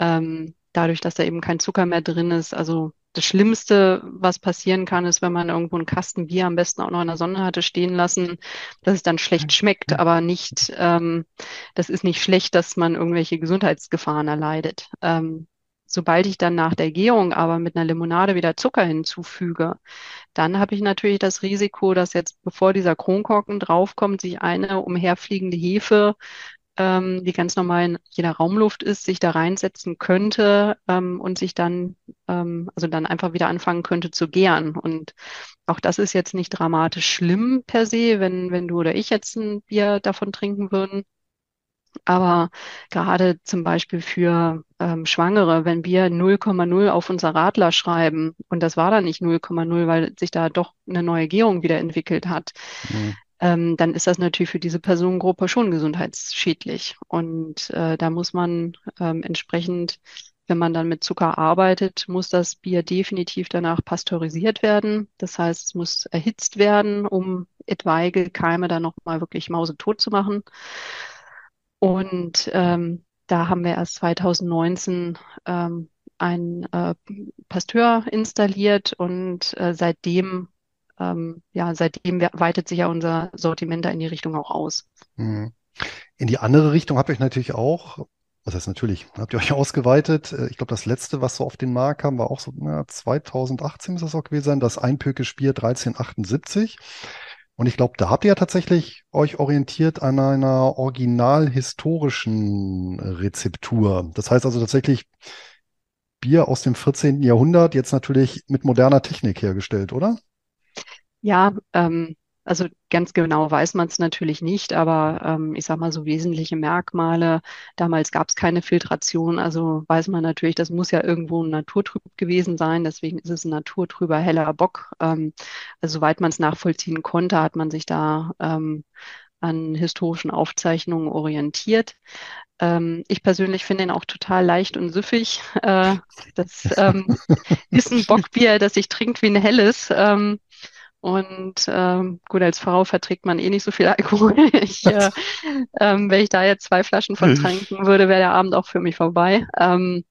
ähm, dadurch, dass da eben kein Zucker mehr drin ist. Also das Schlimmste, was passieren kann, ist, wenn man irgendwo einen Kasten Bier am besten auch noch in der Sonne hatte stehen lassen, dass es dann schlecht schmeckt, aber nicht, ähm, das ist nicht schlecht, dass man irgendwelche Gesundheitsgefahren erleidet. Ähm, sobald ich dann nach der Gärung aber mit einer Limonade wieder Zucker hinzufüge, dann habe ich natürlich das Risiko, dass jetzt, bevor dieser Kronkorken draufkommt, sich eine umherfliegende Hefe ähm, die ganz normal in jeder Raumluft ist, sich da reinsetzen könnte ähm, und sich dann, ähm, also dann einfach wieder anfangen könnte zu gären. Und auch das ist jetzt nicht dramatisch schlimm per se, wenn, wenn du oder ich jetzt ein Bier davon trinken würden. Aber gerade zum Beispiel für ähm, Schwangere, wenn wir 0,0 auf unser Radler schreiben und das war dann nicht 0,0, weil sich da doch eine neue Gärung wieder entwickelt hat, mhm ähm, dann ist das natürlich für diese Personengruppe schon gesundheitsschädlich. Und äh, da muss man ähm, entsprechend, wenn man dann mit Zucker arbeitet, muss das Bier definitiv danach pasteurisiert werden. Das heißt, es muss erhitzt werden, um etwaige Keime dann nochmal wirklich mausetot zu machen. Und ähm, da haben wir erst 2019 ähm, ein äh, Pasteur installiert und äh, seitdem ähm, ja, seitdem weitet sich ja unser Sortiment da in die Richtung auch aus. Mhm. In die andere Richtung habt ihr euch natürlich auch, was heißt natürlich, habt ihr euch [LAUGHS] ausgeweitet. Äh, ich glaube, das letzte, was so auf den Markt kam, war auch so na, 2018 muss das auch gewesen sein, das Einpöke-Spiel 1378. Und ich glaube, da habt ihr ja tatsächlich euch orientiert an einer original historischen Rezeptur. Das heißt also tatsächlich Bier aus dem 14. Jahrhundert, jetzt natürlich mit moderner Technik hergestellt, oder? Ja, ähm, also ganz genau weiß man es natürlich nicht, aber ähm, ich sage mal so wesentliche Merkmale. Damals gab es keine Filtration, also weiß man natürlich, das muss ja irgendwo ein naturtrüb gewesen sein. Deswegen ist es ein naturtrüber heller Bock. Ähm, also soweit man es nachvollziehen konnte, hat man sich da ähm, an historischen Aufzeichnungen orientiert. Ähm, ich persönlich finde ihn auch total leicht und süffig. Äh, das [LAUGHS] ähm, ist ein Bockbier, das sich trinkt wie ein helles. Ähm, und ähm, gut, als Frau verträgt man eh nicht so viel Alkohol. [LAUGHS] Ich, äh, ähm, wenn ich da jetzt zwei Flaschen von trinken würde, wäre der Abend auch für mich vorbei. Ähm,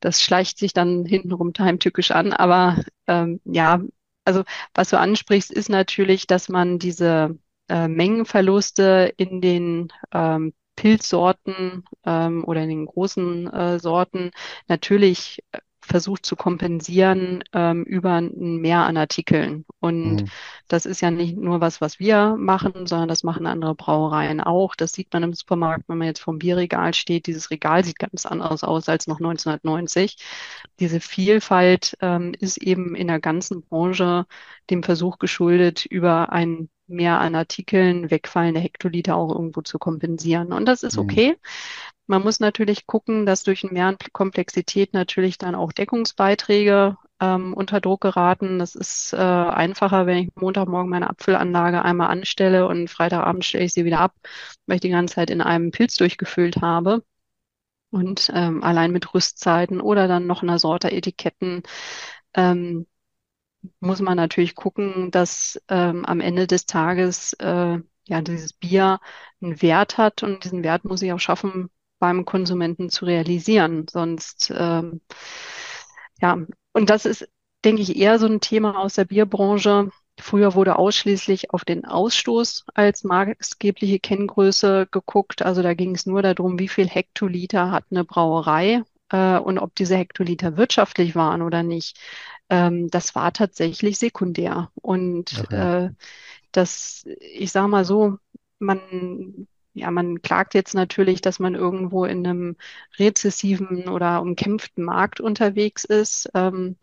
das schleicht sich dann hintenrum heimtückisch an. Aber ähm, ja, also was du ansprichst, ist natürlich, dass man diese äh, Mengenverluste in den ähm, Pilzsorten ähm, oder in den großen äh, Sorten natürlich versucht zu kompensieren ähm, über ein Mehr an Artikeln. Und mhm. das ist ja nicht nur was, was wir machen, sondern das machen andere Brauereien auch. Das sieht man im Supermarkt, wenn man jetzt vom Bierregal steht. Dieses Regal sieht ganz anders aus als noch 1990. Diese Vielfalt ähm, ist eben in der ganzen Branche dem Versuch geschuldet, über ein Mehr an Artikeln wegfallende Hektoliter auch irgendwo zu kompensieren. Und das ist mhm. okay. Man muss natürlich gucken, dass durch mehr an Komplexität natürlich dann auch Deckungsbeiträge ähm, unter Druck geraten. Das ist äh, einfacher, wenn ich Montagmorgen meine Apfelanlage einmal anstelle und Freitagabend stelle ich sie wieder ab, weil ich die ganze Zeit in einem Pilz durchgefüllt habe. Und ähm, allein mit Rüstzeiten oder dann noch einer Sorte Etiketten ähm, muss man natürlich gucken, dass ähm, am Ende des Tages äh, ja dieses Bier einen Wert hat und diesen Wert muss ich auch schaffen, beim Konsumenten zu realisieren. Sonst, ähm, ja, und das ist, denke ich, eher so ein Thema aus der Bierbranche. Früher wurde ausschließlich auf den Ausstoß als maßgebliche Kenngröße geguckt. Also da ging es nur darum, wie viel Hektoliter hat eine Brauerei äh, und ob diese Hektoliter wirtschaftlich waren oder nicht. Ähm, das war tatsächlich sekundär. Und okay. äh, das, ich sage mal so, man ja, man klagt jetzt natürlich, dass man irgendwo in einem rezessiven oder umkämpften Markt unterwegs ist. Ähm,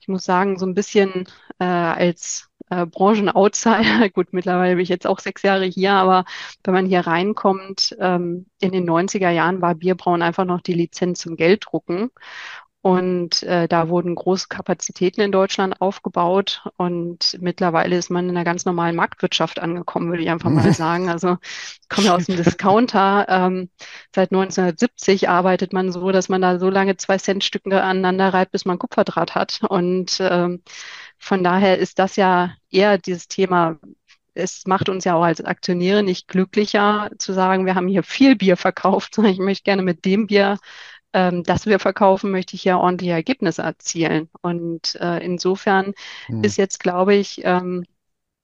ich muss sagen, so ein bisschen äh, als äh, Branchen-Outsider. [LAUGHS] Gut, mittlerweile bin ich jetzt auch sechs Jahre hier, aber wenn man hier reinkommt, ähm, in den 90er Jahren war Bierbrauen einfach noch die Lizenz zum Gelddrucken. Und äh, da wurden große Kapazitäten in Deutschland aufgebaut und mittlerweile ist man in einer ganz normalen Marktwirtschaft angekommen, würde ich einfach mal [LAUGHS] sagen. Also ich komme ja aus dem Discounter. Ähm, seit 1970 arbeitet man so, dass man da so lange zwei Cent Stücke aneinander reibt, bis man Kupferdraht hat. Und ähm, von daher ist das ja eher dieses Thema, es macht uns ja auch als Aktionäre nicht glücklicher zu sagen, wir haben hier viel Bier verkauft, sondern ich möchte gerne mit dem Bier ähm, das wir verkaufen, möchte ich ja ordentliche Ergebnisse erzielen. Und äh, insofern hm. ist jetzt, glaube ich, ähm,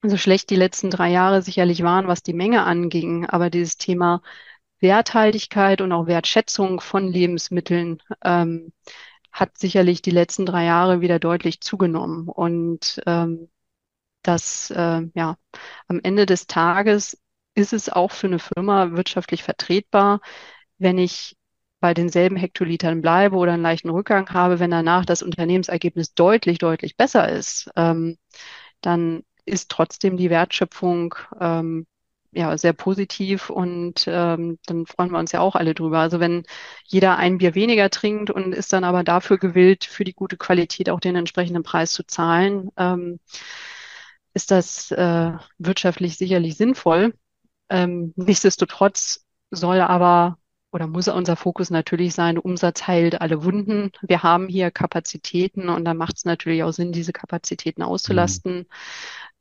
so schlecht die letzten drei Jahre sicherlich waren, was die Menge anging, aber dieses Thema Werthaltigkeit und auch Wertschätzung von Lebensmitteln ähm, hat sicherlich die letzten drei Jahre wieder deutlich zugenommen. Und ähm, das, äh, ja, am Ende des Tages ist es auch für eine Firma wirtschaftlich vertretbar, wenn ich bei denselben Hektolitern bleibe oder einen leichten Rückgang habe, wenn danach das Unternehmensergebnis deutlich, deutlich besser ist, ähm, dann ist trotzdem die Wertschöpfung ähm, ja sehr positiv und ähm, dann freuen wir uns ja auch alle drüber. Also wenn jeder ein Bier weniger trinkt und ist dann aber dafür gewillt, für die gute Qualität auch den entsprechenden Preis zu zahlen, ähm, ist das äh, wirtschaftlich sicherlich sinnvoll. Ähm, nichtsdestotrotz soll aber oder muss unser Fokus natürlich sein, Umsatz heilt alle Wunden. Wir haben hier Kapazitäten und dann macht es natürlich auch Sinn, diese Kapazitäten auszulasten. Mhm.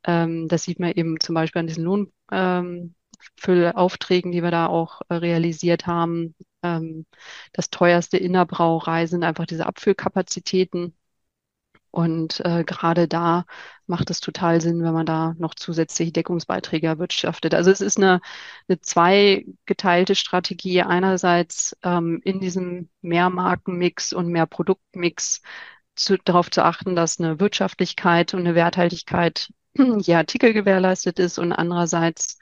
Ähm, das sieht man eben zum Beispiel an diesen Lohnfüllaufträgen, ähm, die wir da auch äh, realisiert haben. Ähm, das teuerste Innerbrauerei sind einfach diese Abfüllkapazitäten. Und äh, gerade da macht es total Sinn, wenn man da noch zusätzliche Deckungsbeiträge erwirtschaftet. Also es ist eine, eine zweigeteilte Strategie. Einerseits ähm, in diesem Mehrmarkenmix und mehr Produktmix zu, darauf zu achten, dass eine Wirtschaftlichkeit und eine Werthaltigkeit [CLEARS THROAT] je Artikel gewährleistet ist und andererseits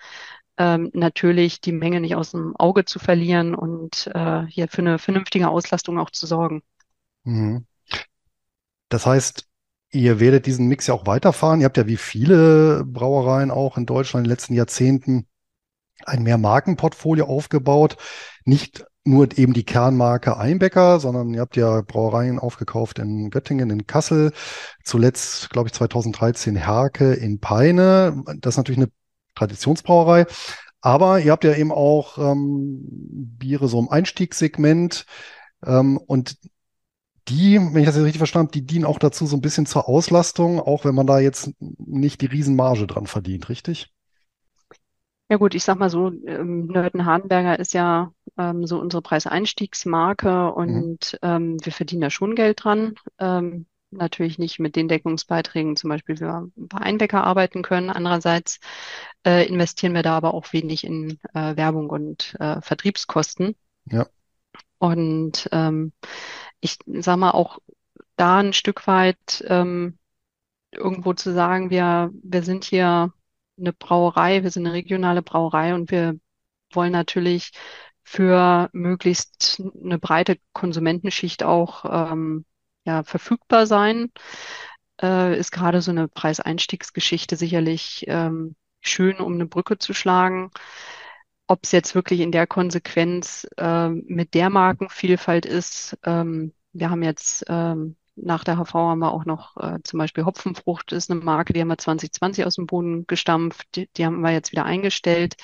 ähm, natürlich die Menge nicht aus dem Auge zu verlieren und äh, hier für eine vernünftige Auslastung auch zu sorgen. Mhm. Das heißt, ihr werdet diesen Mix ja auch weiterfahren. Ihr habt ja wie viele Brauereien auch in Deutschland in den letzten Jahrzehnten ein Mehrmarkenportfolio aufgebaut. Nicht nur eben die Kernmarke Einbecker, sondern ihr habt ja Brauereien aufgekauft in Göttingen, in Kassel, zuletzt, glaube ich, 2013 Herke in Peine. Das ist natürlich eine Traditionsbrauerei. Aber ihr habt ja eben auch ähm, Biere so im Einstiegssegment. Ähm, und die, wenn ich das jetzt richtig verstanden habe, die dienen auch dazu so ein bisschen zur Auslastung, auch wenn man da jetzt nicht die Riesenmarge dran verdient, richtig? Ja gut, ich sag mal so, ähm, Nörten Hardenberger ist ja ähm, so unsere Preiseinstiegsmarke mhm. und mhm. ähm, wir verdienen da schon Geld dran. Ähm, natürlich nicht mit den Deckungsbeiträgen, zum Beispiel wie wir bei Einbäcker arbeiten können. Andererseits äh, investieren wir da aber auch wenig in äh, Werbung und äh, Vertriebskosten. Ja. Und ähm, ich sag mal auch da ein Stück weit ähm, irgendwo zu sagen, wir, wir sind hier eine Brauerei, wir sind eine regionale Brauerei und wir wollen natürlich für möglichst eine breite Konsumentenschicht auch ähm, ja, verfügbar sein. Äh, ist gerade so eine Preiseinstiegsgeschichte sicherlich ähm, schön, um eine Brücke zu schlagen. Ob es jetzt wirklich in der Konsequenz äh, mit der Markenvielfalt ist, ähm, wir haben jetzt ähm, nach der HV haben wir auch noch äh, zum Beispiel Hopfenfrucht ist eine Marke, die haben wir 2020 aus dem Boden gestampft, die, die haben wir jetzt wieder eingestellt.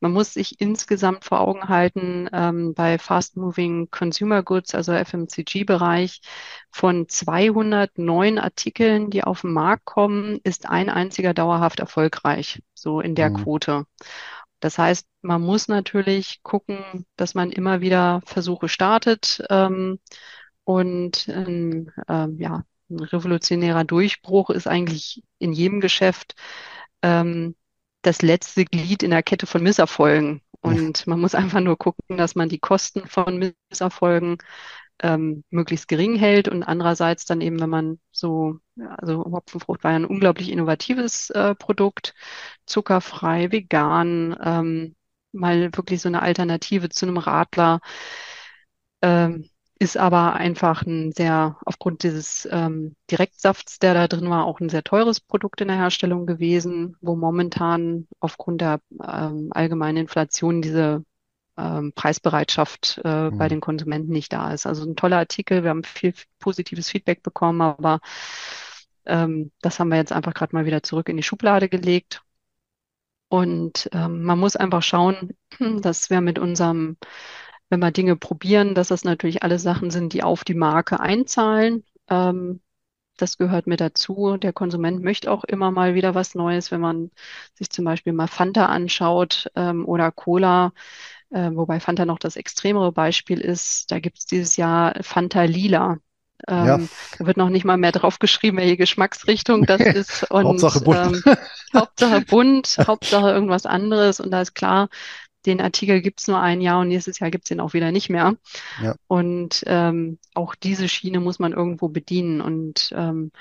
Man muss sich insgesamt vor Augen halten, ähm, bei Fast Moving Consumer Goods, also FMCG-Bereich, von 209 Artikeln, die auf den Markt kommen, ist ein einziger dauerhaft erfolgreich, so in der mhm. Quote. Das heißt, man muss natürlich gucken, dass man immer wieder Versuche startet. Ähm, und ein, ähm, ja, ein revolutionärer Durchbruch ist eigentlich in jedem Geschäft ähm, das letzte Glied in der Kette von Misserfolgen. Und man muss einfach nur gucken, dass man die Kosten von Misserfolgen ähm, möglichst gering hält und andererseits dann eben, wenn man so, also Hopfenfrucht war ja ein unglaublich innovatives äh, Produkt, zuckerfrei, vegan, ähm, mal wirklich so eine Alternative zu einem Radler. Ähm, ist aber einfach ein sehr, aufgrund dieses ähm, Direktsafts, der da drin war, auch ein sehr teures Produkt in der Herstellung gewesen, wo momentan aufgrund der ähm, allgemeinen Inflation diese ähm, Preisbereitschaft äh, bei Hm. den Konsumenten nicht da ist. Also ein toller Artikel, wir haben viel positives Feedback bekommen, aber ähm, das haben wir jetzt einfach gerade mal wieder zurück in die Schublade gelegt. Und ähm, man muss einfach schauen, [CLEARS THROAT] dass wir mit unserem, wenn wir Dinge probieren, dass das natürlich alle Sachen sind, die auf die Marke einzahlen. Ähm, das gehört mit dazu. Der Konsument möchte auch immer mal wieder was Neues, wenn man sich zum Beispiel mal Fanta anschaut ähm, oder Cola, äh, wobei Fanta noch das extremere Beispiel ist. Da gibt es dieses Jahr Fanta Lila. Ja, Ähm, da wird noch nicht mal mehr drauf geschrieben, welche Geschmacksrichtung [LAUGHS] das ist. Hauptsache Und bunt. ähm, Hauptsache bunt, Hauptsache irgendwas anderes. Und da ist klar, den Artikel gibt's nur ein Jahr und nächstes Jahr gibt's den auch wieder nicht mehr. Ja, Und ähm, auch diese Schiene muss man irgendwo bedienen. Und ähm,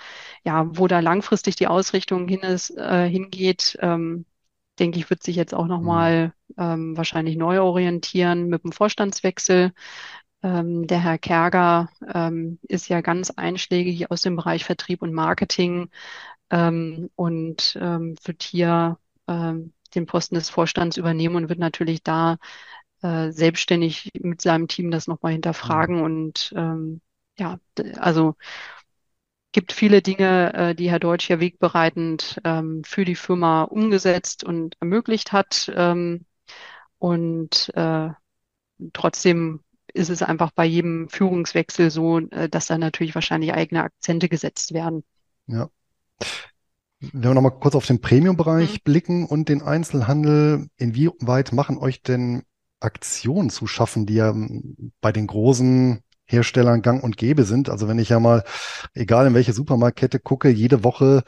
ja, wo da langfristig die Ausrichtung hin ist, äh, hingeht, ähm, denke ich, wird sich jetzt auch hm, nochmal ähm, wahrscheinlich neu orientieren mit dem Vorstandswechsel. Ähm, der Herr Kerger ähm, ist ja ganz einschlägig aus dem Bereich Vertrieb und Marketing ähm, und ähm, wird hier ähm, den Posten des Vorstands übernehmen und wird natürlich da äh, selbstständig mit seinem Team das nochmal hm, hinterfragen. Und ähm, ja, also gibt viele Dinge, äh, die Herr Deutsch ja wegbereitend ähm, für die Firma umgesetzt und ermöglicht hat. Ähm, und äh, trotzdem ist es einfach bei jedem Führungswechsel so, äh, dass da natürlich wahrscheinlich eigene Akzente gesetzt werden. ja. Wenn wir nochmal kurz auf den. Premium-Bereich blicken und den Einzelhandel, inwieweit machen euch denn Aktionen zu schaffen, die ja bei den großen Herstellern gang und gäbe sind? Also wenn ich ja mal, egal in welche Supermarktkette gucke, jede Woche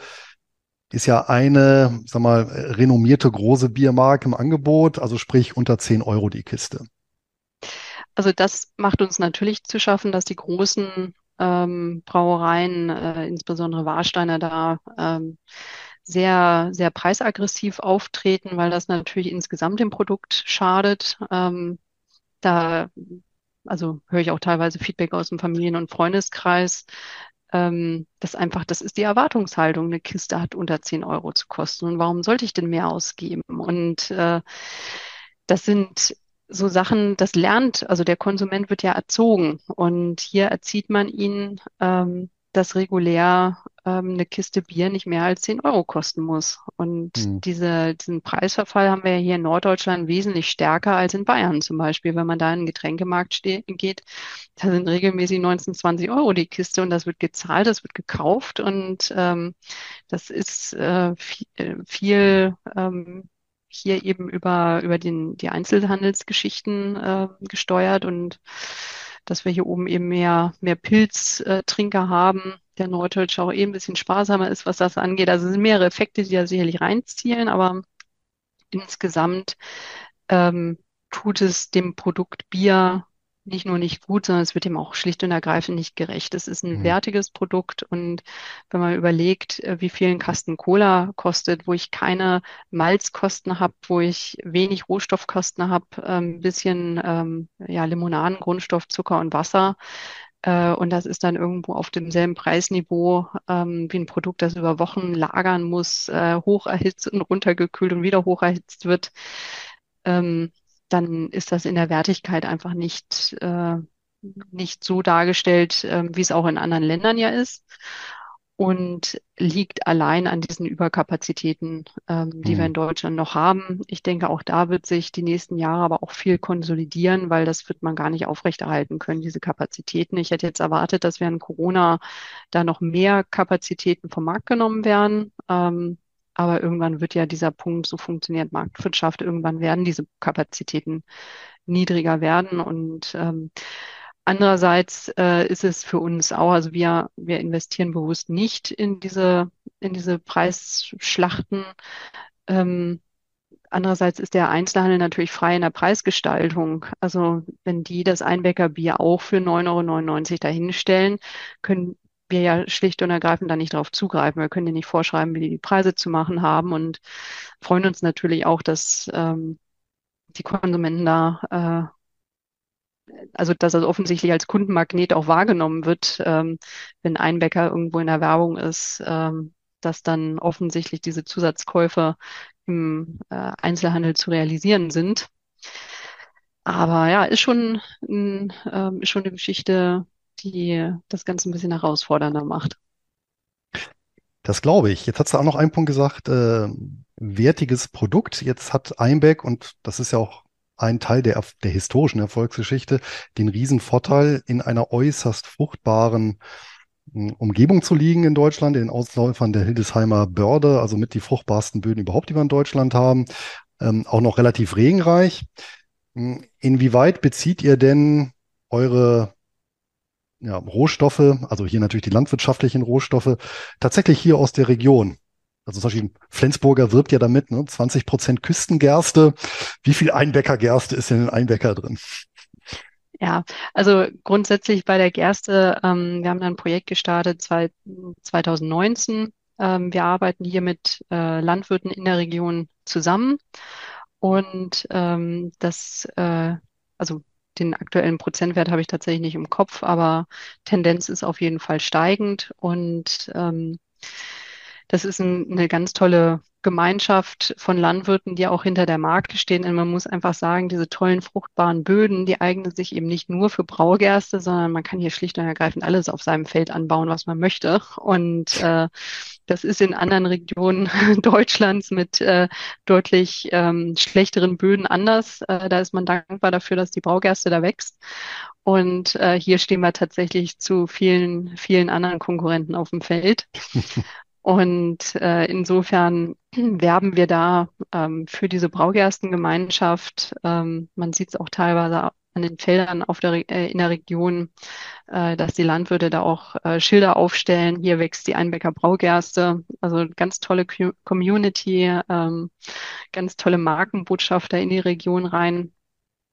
ist ja eine, sag mal, renommierte große Biermarke im Angebot, also sprich unter 10 Euro die Kiste. Also das macht uns natürlich zu schaffen, dass die großen ähm, Brauereien, äh, insbesondere Warsteiner, da ähm, sehr, sehr preisaggressiv auftreten, weil das natürlich insgesamt dem Produkt schadet. Ähm, da, also höre ich auch teilweise Feedback aus dem Familien- und Freundeskreis, ähm, dass einfach, das ist die Erwartungshaltung, eine Kiste hat unter 10 Euro zu kosten. Und warum sollte ich denn mehr ausgeben? Und äh, das sind so Sachen, das lernt, also der Konsument wird ja erzogen und hier erzieht man ihn, ähm, dass regulär ähm, eine Kiste Bier nicht mehr als 10 Euro kosten muss. Und Hm, diese, diesen Preisverfall haben wir ja hier in Norddeutschland wesentlich stärker als in Bayern zum Beispiel. Wenn man da in den Getränkemarkt geht, da sind regelmäßig 19, 20 Euro die Kiste und das wird gezahlt, das wird gekauft und ähm, das ist äh, viel, äh, viel ähm, hier eben über, über den, die Einzelhandelsgeschichten äh, gesteuert und dass wir hier oben eben mehr, mehr Pilztrinker haben. Der Norddeutsche auch eben ein bisschen sparsamer ist, was das angeht. Also es sind mehrere Effekte, die da sicherlich reinzielen, aber insgesamt ähm, tut es dem Produkt Bier nicht nur nicht gut, sondern es wird ihm auch schlicht und ergreifend nicht gerecht. Es ist ein hm, wertiges Produkt und wenn man überlegt, äh, wie viel ein Kasten Cola kostet, wo ich keine Malzkosten habe, wo ich wenig Rohstoffkosten habe, ein bisschen ähm, ja, Limonaden, Grundstoff, Zucker und Wasser. Äh, und das ist dann irgendwo auf demselben Preisniveau ähm, wie ein Produkt, das über Wochen lagern muss, äh, hoch erhitzt und runtergekühlt und wieder hoch erhitzt wird ähm, dann ist das in der Wertigkeit einfach nicht, äh, nicht so dargestellt, ähm, wie es auch in anderen Ländern ja ist. Und liegt allein an diesen Überkapazitäten, ähm, die wir hm, in Deutschland noch haben. Ich denke, auch da wird sich die nächsten Jahre aber auch viel konsolidieren, weil das wird man gar nicht aufrechterhalten können, diese Kapazitäten. Ich hätte jetzt erwartet, dass während Corona da noch mehr Kapazitäten vom Markt genommen werden. Ähm, aber irgendwann wird ja dieser Punkt, so funktioniert Marktwirtschaft, irgendwann werden diese Kapazitäten niedriger werden. Und ähm, andererseits äh, ist es für uns auch, also wir, wir investieren bewusst nicht in diese, in diese Preisschlachten. Ähm, Andererseits ist der Einzelhandel natürlich frei in der Preisgestaltung. Also wenn die das Einbäckerbier auch für 9,99 Euro dahinstellen, können wir ja schlicht und ergreifend da nicht drauf zugreifen. Wir können dir nicht vorschreiben, wie die die Preise zu machen haben und freuen uns natürlich auch, dass ähm, die Konsumenten da also dass er offensichtlich als Kundenmagnet auch wahrgenommen wird, ähm, wenn ein Bäcker irgendwo in der Werbung ist, ähm, dass dann offensichtlich diese Zusatzkäufe im äh, Einzelhandel zu realisieren sind. Aber ja, ist schon, ein, ähm, ist schon eine Geschichte, die das Ganze ein bisschen herausfordernder macht. Das glaube ich. Jetzt hast du auch noch einen Punkt gesagt, äh, wertiges Produkt. Jetzt hat Einbeck, und das ist ja auch ein Teil der, der historischen Erfolgsgeschichte, den Riesenvorteil, in einer äußerst fruchtbaren hm, Umgebung zu liegen in Deutschland, in den Ausläufern der Hildesheimer Börde, also mit die fruchtbarsten Böden überhaupt, die wir in Deutschland haben, ähm, auch noch relativ regenreich. Hm, inwieweit bezieht ihr denn eure ja, Rohstoffe, also hier natürlich die landwirtschaftlichen Rohstoffe, tatsächlich hier aus der Region? Also zum Beispiel Flensburger wirbt ja damit, ne? 20 Prozent Küstengerste. Wie viel Einbäckergerste ist denn in Einbäcker drin? Ja, also grundsätzlich bei der Gerste, ähm, wir haben da ein Projekt gestartet zwei, 2019. Ähm, wir arbeiten hier mit äh, Landwirten in der Region zusammen und ähm, das, äh, also den aktuellen Prozentwert habe ich tatsächlich nicht im Kopf, aber Tendenz ist auf jeden Fall steigend und ähm, das ist ein, eine ganz tolle Gemeinschaft von Landwirten, die auch hinter der Marke stehen. Und man muss einfach sagen, diese tollen fruchtbaren Böden, die eignen sich eben nicht nur für Braugerste, sondern man kann hier schlicht und ergreifend alles auf seinem Feld anbauen, was man möchte. Und äh, das ist in anderen Regionen [LAUGHS] Deutschlands mit äh, deutlich ähm, schlechteren Böden anders. Äh, da ist man dankbar dafür, dass die Braugerste da wächst. Und äh, hier stehen wir tatsächlich zu vielen, vielen anderen Konkurrenten auf dem Feld. [LAUGHS] Und äh, insofern [CLEARS THROAT] werben wir da ähm, für diese Braugerstengemeinschaft. Ähm, man sieht es auch teilweise an den Feldern auf der, äh, in der Region, äh, dass die Landwirte da auch äh, Schilder aufstellen. Hier wächst die Einbecker Braugerste. Also ganz tolle Community, ähm, ganz tolle Markenbotschafter in die Region rein.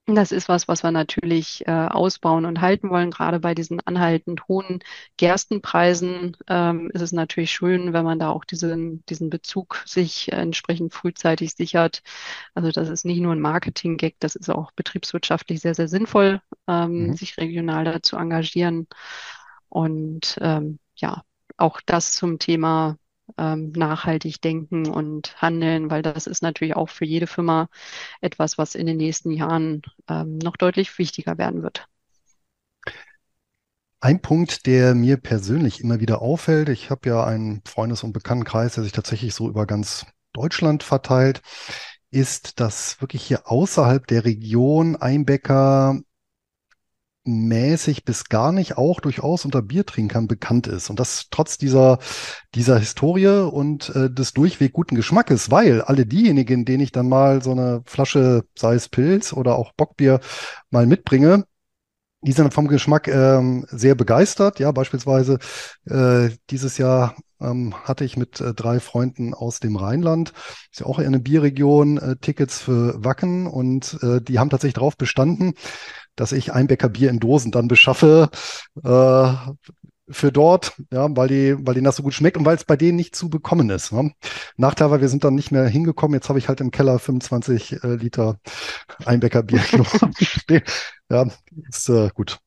Das ist was, was wir natürlich äh, ausbauen und halten wollen. Gerade bei diesen anhaltend hohen Gerstenpreisen ähm, ist es natürlich schön, wenn man da auch diesen, diesen Bezug sich entsprechend frühzeitig sichert. Also das ist nicht nur ein Marketing-Gag, das ist auch betriebswirtschaftlich sehr, sehr sinnvoll, ähm, mhm. sich regional da zu engagieren. Und ähm, ja, auch das zum Thema ähm, nachhaltig denken und handeln, weil das ist natürlich auch für jede Firma etwas, was in den nächsten Jahren ähm, noch deutlich wichtiger werden wird. Ein Punkt, der mir persönlich immer wieder auffällt, ich habe ja einen Freundes- und Bekanntenkreis, der sich tatsächlich so über ganz Deutschland verteilt, ist, dass wirklich hier außerhalb der Region Einbäcker mäßig bis gar nicht auch durchaus unter Biertrinkern bekannt ist. Und das trotz dieser, dieser Historie und äh, des durchweg guten Geschmackes, weil alle diejenigen, denen ich dann mal so eine Flasche, sei es Pilz oder auch Bockbier mal mitbringe, die sind vom Geschmack ähm, sehr begeistert. Ja, beispielsweise äh, dieses Jahr ähm, hatte ich mit äh, drei Freunden aus dem Rheinland, ist ja auch eine Bierregion, äh, Tickets für Wacken und äh, die haben tatsächlich darauf bestanden, dass ich Einbecker Bier in Dosen dann beschaffe äh, für dort, ja, weil die, weil denen das so gut schmeckt und weil es bei denen nicht zu bekommen ist. Ne? Nachteil war, wir sind dann nicht mehr hingekommen. Jetzt habe ich halt im Keller 25 äh, Liter Einbecker Bier [LAUGHS] [LAUGHS] stehen. Ja, ist äh, gut.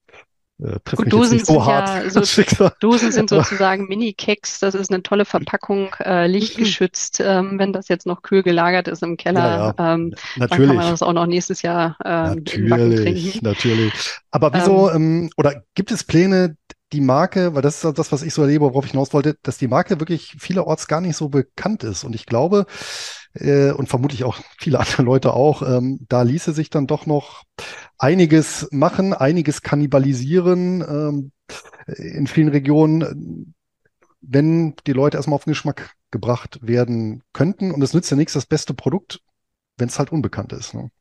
Äh, Gut, Dosen so sind ja [LAUGHS] so, Dosen sind sozusagen Mini-Keks. Das ist eine tolle Verpackung, äh, lichtgeschützt. Ähm, wenn das jetzt noch kühl gelagert ist im Keller, ja, ja. Ähm, dann kann man das auch noch nächstes Jahr äh, natürlich, natürlich. Aber wieso ähm, ähm, oder gibt es Pläne, die Marke, weil das ist das, was ich so erlebe, worauf ich hinaus wollte, dass die Marke wirklich vielerorts gar nicht so bekannt ist. Und ich glaube, äh, und vermutlich auch viele [LAUGHS] andere Leute auch, ähm, da ließe sich dann doch noch einiges machen, einiges kannibalisieren ähm, in vielen Regionen, wenn die Leute erstmal auf den Geschmack gebracht werden könnten. Und es nützt ja nichts, das beste Produkt, wenn es halt unbekannt ist. Ne?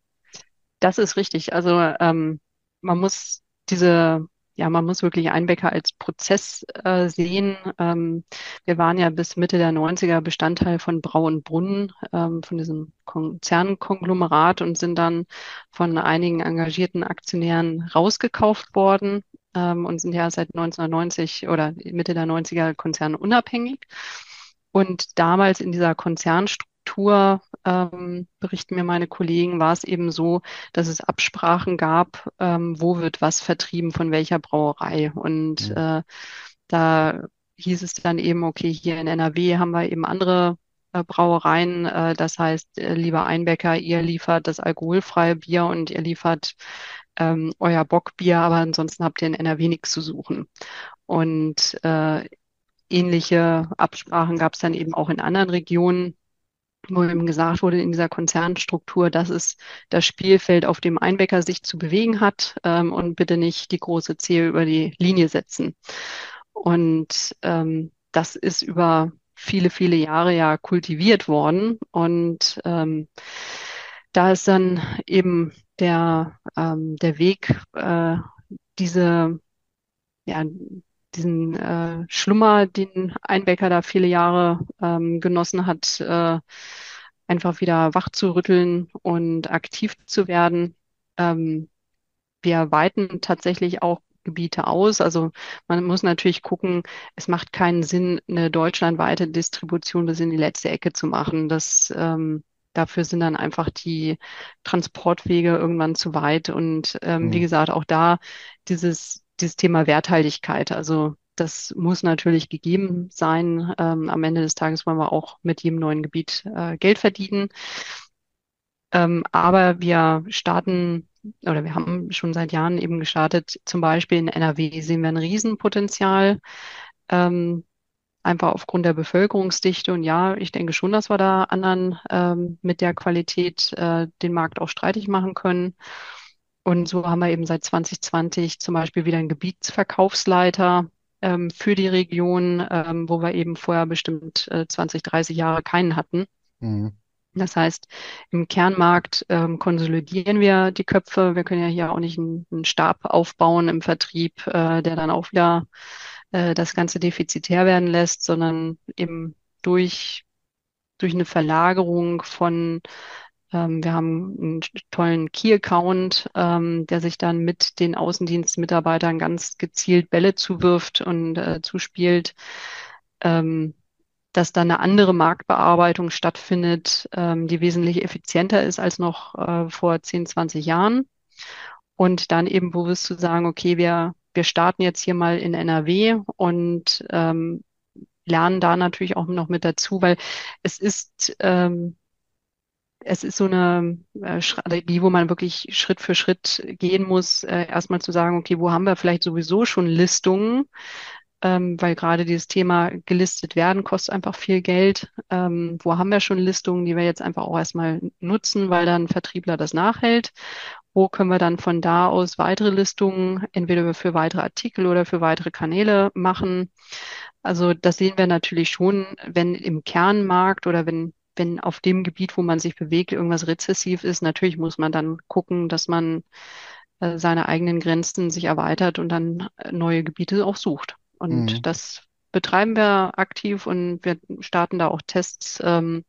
Das ist richtig. Also ähm, man muss diese ja, man muss wirklich Einbäcker als Prozess äh, sehen. Ähm, wir waren ja bis Mitte der 90er Bestandteil von Brau und Brunnen, ähm, von diesem Konzernkonglomerat und sind dann von einigen engagierten Aktionären rausgekauft worden ähm, und sind ja seit 1990 oder Mitte der 90er Konzern unabhängig. Und damals in dieser Konzernstruktur ähm, berichten mir meine Kollegen, war es eben so, dass es Absprachen gab, ähm, wo wird was vertrieben von welcher Brauerei. Und Mhm. äh, da hieß es dann eben, okay, hier in NRW haben wir eben andere äh, Brauereien. Äh, das heißt, äh, lieber Einbäcker, ihr liefert das alkoholfreie Bier und ihr liefert ähm, euer Bockbier, aber ansonsten habt ihr in NRW nichts zu suchen. Und äh, ähnliche Absprachen gab es dann eben auch in anderen Regionen, wo eben gesagt wurde, in dieser Konzernstruktur, das ist das Spielfeld, auf dem Einbäcker sich zu bewegen hat ähm, und bitte nicht die große Zehe über die Linie setzen. Und ähm, das ist über viele, viele Jahre ja kultiviert worden. Und ähm, da ist dann eben der, ähm, der Weg, äh, diese, ja, diesen äh, Schlummer, den Einbecker da viele Jahre ähm, genossen hat, äh, einfach wieder wach zu rütteln und aktiv zu werden. Ähm, wir weiten tatsächlich auch Gebiete aus. Also man muss natürlich gucken, es macht keinen Sinn, eine deutschlandweite Distribution bis in die letzte Ecke zu machen. Das, ähm, dafür sind dann einfach die Transportwege irgendwann zu weit. Und ähm, wie Mhm. gesagt, auch da dieses, dieses Thema Werthaltigkeit. Also das muss natürlich gegeben sein. Ähm, am Ende des Tages wollen wir auch mit jedem neuen Gebiet äh, Geld verdienen. Ähm, aber wir starten oder wir haben schon seit Jahren eben gestartet, zum Beispiel in NRW sehen wir ein Riesenpotenzial, ähm, einfach aufgrund der Bevölkerungsdichte. Und ja, ich denke schon, dass wir da anderen ähm, mit der Qualität äh, den Markt auch streitig machen können. Und so haben wir eben seit 2020 zum Beispiel wieder einen Gebietsverkaufsleiter ähm, für die Region, ähm, wo wir eben vorher bestimmt äh, 20, 30 Jahre keinen hatten. Mhm. Das heißt, im Kernmarkt ähm, konsolidieren wir die Köpfe. Wir können ja hier auch nicht einen, einen Stab aufbauen im Vertrieb, äh, der dann auch wieder äh, das Ganze defizitär werden lässt, sondern eben durch, durch eine Verlagerung von, ähm, wir haben einen tollen Key-Account, ähm, der sich dann mit den Außendienstmitarbeitern ganz gezielt Bälle zuwirft und äh, zuspielt. Ähm, dass da eine andere Marktbearbeitung stattfindet, ähm, die wesentlich effizienter ist als noch äh, vor 10, 20 Jahren. Und dann eben bewusst zu sagen, okay, wir, wir starten jetzt hier mal in NRW und ähm, lernen da natürlich auch noch mit dazu, weil es ist, ähm, es ist so eine äh, Strategie, wo man wirklich Schritt für Schritt gehen muss, äh, erstmal zu sagen, okay, wo haben wir vielleicht sowieso schon Listungen, ähm, weil gerade dieses Thema gelistet werden kostet einfach viel Geld. Ähm, wo haben wir schon Listungen, die wir jetzt einfach auch erstmal nutzen, weil dann Vertriebler das nachhält? Wo können wir dann von da aus weitere Listungen entweder für weitere Artikel oder für weitere Kanäle machen? Also das sehen wir natürlich schon, wenn im Kernmarkt oder wenn wenn auf dem Gebiet, wo man sich bewegt, irgendwas rezessiv ist, natürlich muss man dann gucken, dass man äh, seine eigenen Grenzen sich erweitert und dann äh, neue Gebiete auch sucht. Mhm. Und das betreiben wir aktiv und wir starten da auch Tests, ähm,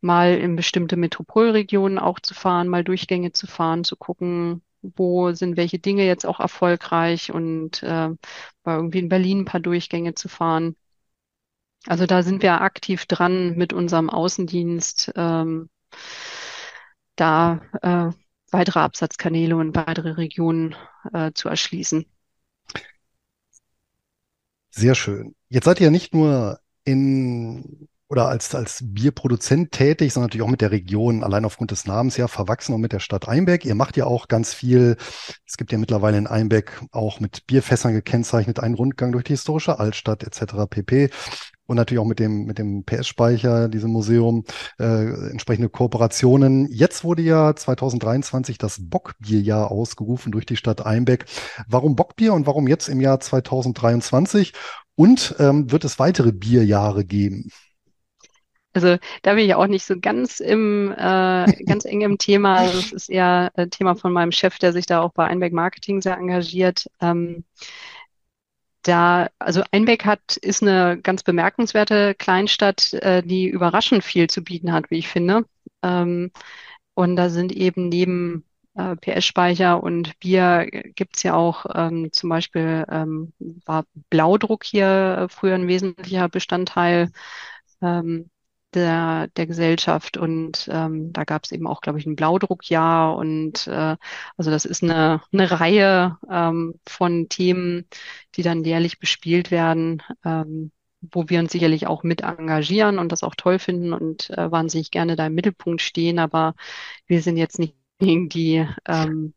mal in bestimmte Metropolregionen auch zu fahren, mal Durchgänge zu fahren, zu gucken, wo sind welche Dinge jetzt auch erfolgreich und äh, mal irgendwie in Berlin ein paar Durchgänge zu fahren. Also da sind wir aktiv dran mit unserem Außendienst, ähm, da äh, weitere Absatzkanäle und weitere Regionen äh, zu erschließen. Sehr schön. Jetzt seid ihr nicht nur in oder als, als Bierproduzent tätig, sondern natürlich auch mit der Region, allein aufgrund des Namens ja verwachsen und mit der Stadt Einbeck. Ihr macht ja auch ganz viel. Es gibt ja mittlerweile in Einbeck auch mit Bierfässern gekennzeichnet einen Rundgang durch die historische Altstadt etc. pp. Und natürlich auch mit dem, mit dem PS-Speicher, diesem Museum, äh, entsprechende Kooperationen. Jetzt wurde ja 2023 das Bockbierjahr ausgerufen durch die Stadt Einbeck. Warum Bockbier und warum jetzt im Jahr 2023? Und ähm, wird es weitere Bierjahre geben? Also da bin ich auch nicht so ganz im, äh, [LAUGHS] ganz eng im Thema. Also es ist eher ein Thema von meinem Chef, der sich da auch bei Einbeck Marketing sehr engagiert. Ähm, da, also Einbeck hat, ist eine ganz bemerkenswerte Kleinstadt, äh, die überraschend viel zu bieten hat, wie ich finde. Ähm, und da sind eben neben äh, PS-Speicher und Bier gibt's ja auch ähm, zum Beispiel ähm, war Blaudruck hier früher ein wesentlicher Bestandteil. Ähm, der, der Gesellschaft. Und ähm, da gab es eben auch, glaube ich, ein Blaudruckjahr. Und äh, also das ist eine, eine Reihe ähm, von Themen, die dann jährlich bespielt werden. Ähm, wo wir uns sicherlich auch mit engagieren und das auch toll finden und äh, wahnsinnig gerne da im Mittelpunkt stehen. Aber wir sind jetzt nicht diejenigen, die ähm,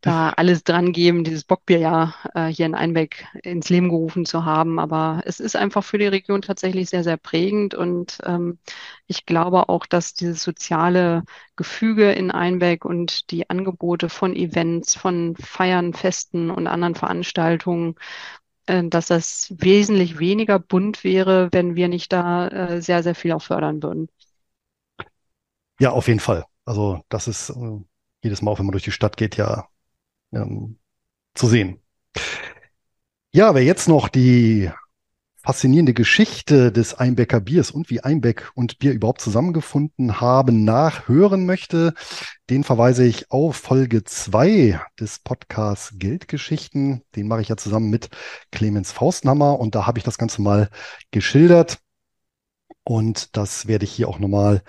da alles dran geben, dieses Bockbier ja äh, hier in Einbeck ins Leben gerufen zu haben. Aber es ist einfach für die Region tatsächlich sehr, sehr prägend. Und ähm, ich glaube auch, dass dieses soziale Gefüge in Einbeck und die Angebote von Events, von Feiern, Festen und anderen Veranstaltungen, äh, dass das wesentlich weniger bunt wäre, wenn wir nicht da äh, sehr, sehr viel auch fördern würden. Ja, auf jeden Fall. Also das ist äh, jedes Mal, wenn man durch die Stadt geht, ja ähm, zu sehen. Ja, wer jetzt noch die faszinierende Geschichte des Einbecker Biers und wie Einbeck und Bier überhaupt zusammengefunden haben, nachhören möchte, den verweise ich auf Folge zwei des Podcasts Geldgeschichten. Den mache ich ja zusammen mit Clemens Fausthammer und da habe ich das Ganze mal geschildert. Und das werde ich hier auch nochmal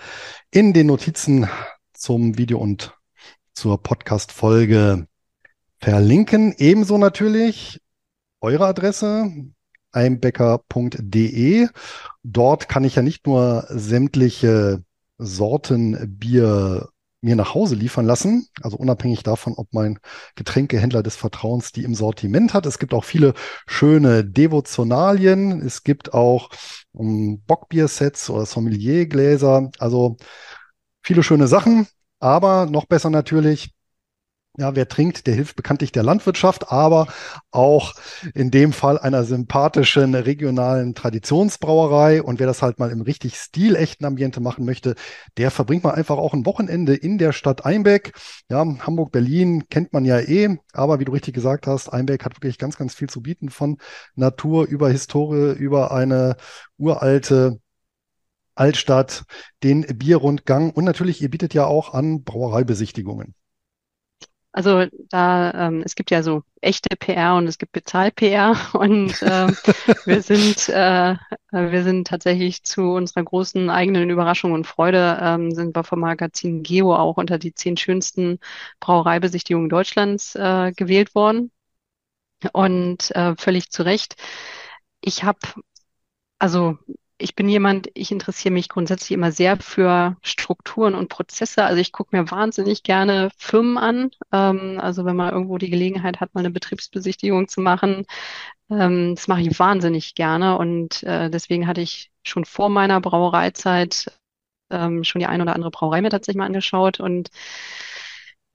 in den Notizen zum Video und zur Podcast-Folge verlinken. Ebenso natürlich eure Adresse einbecker.de. Dort kann ich ja nicht nur sämtliche Sorten Bier mir nach Hause liefern lassen, also unabhängig davon, ob mein Getränkehändler des Vertrauens die im Sortiment hat. Es gibt auch viele schöne Devotionalien. Es gibt auch um, ähm, Bockbiersets oder Sommeliergläser. Also viele schöne Sachen. Aber noch besser natürlich, ja, wer trinkt, der hilft bekanntlich der Landwirtschaft, aber auch in dem Fall einer sympathischen regionalen Traditionsbrauerei. Und wer das halt mal im richtig stilechten Ambiente machen möchte, der verbringt mal einfach auch ein Wochenende in der Stadt Einbeck. Ja, Hamburg, Berlin kennt man ja eh, aber wie du richtig gesagt hast, Einbeck hat wirklich ganz, ganz viel zu bieten von Natur über Historie, über eine uralte Altstadt, den Bierrundgang und natürlich, ihr bietet ja auch an Brauereibesichtigungen. Also da, ähm, es gibt ja so echte PR und es gibt Bezahl-PR [LAUGHS] und ähm, wir [LAUGHS] sind, äh, wir sind tatsächlich zu unserer großen eigenen Überraschung und Freude, ähm, sind wir vom Magazin Geo auch unter die zehn schönsten Brauereibesichtigungen Deutschlands äh, gewählt worden. Und äh, völlig zu Recht. Ich habe also ich bin jemand, ich interessiere mich grundsätzlich immer sehr für Strukturen und Prozesse. Also ich gucke mir wahnsinnig gerne Firmen an. Ähm, also wenn man irgendwo die Gelegenheit hat, mal eine Betriebsbesichtigung zu machen, ähm, das mache ich wahnsinnig gerne. Und äh, deswegen hatte ich schon vor meiner Brauereizeit ähm, schon die ein oder andere Brauerei mir tatsächlich mal angeschaut. Und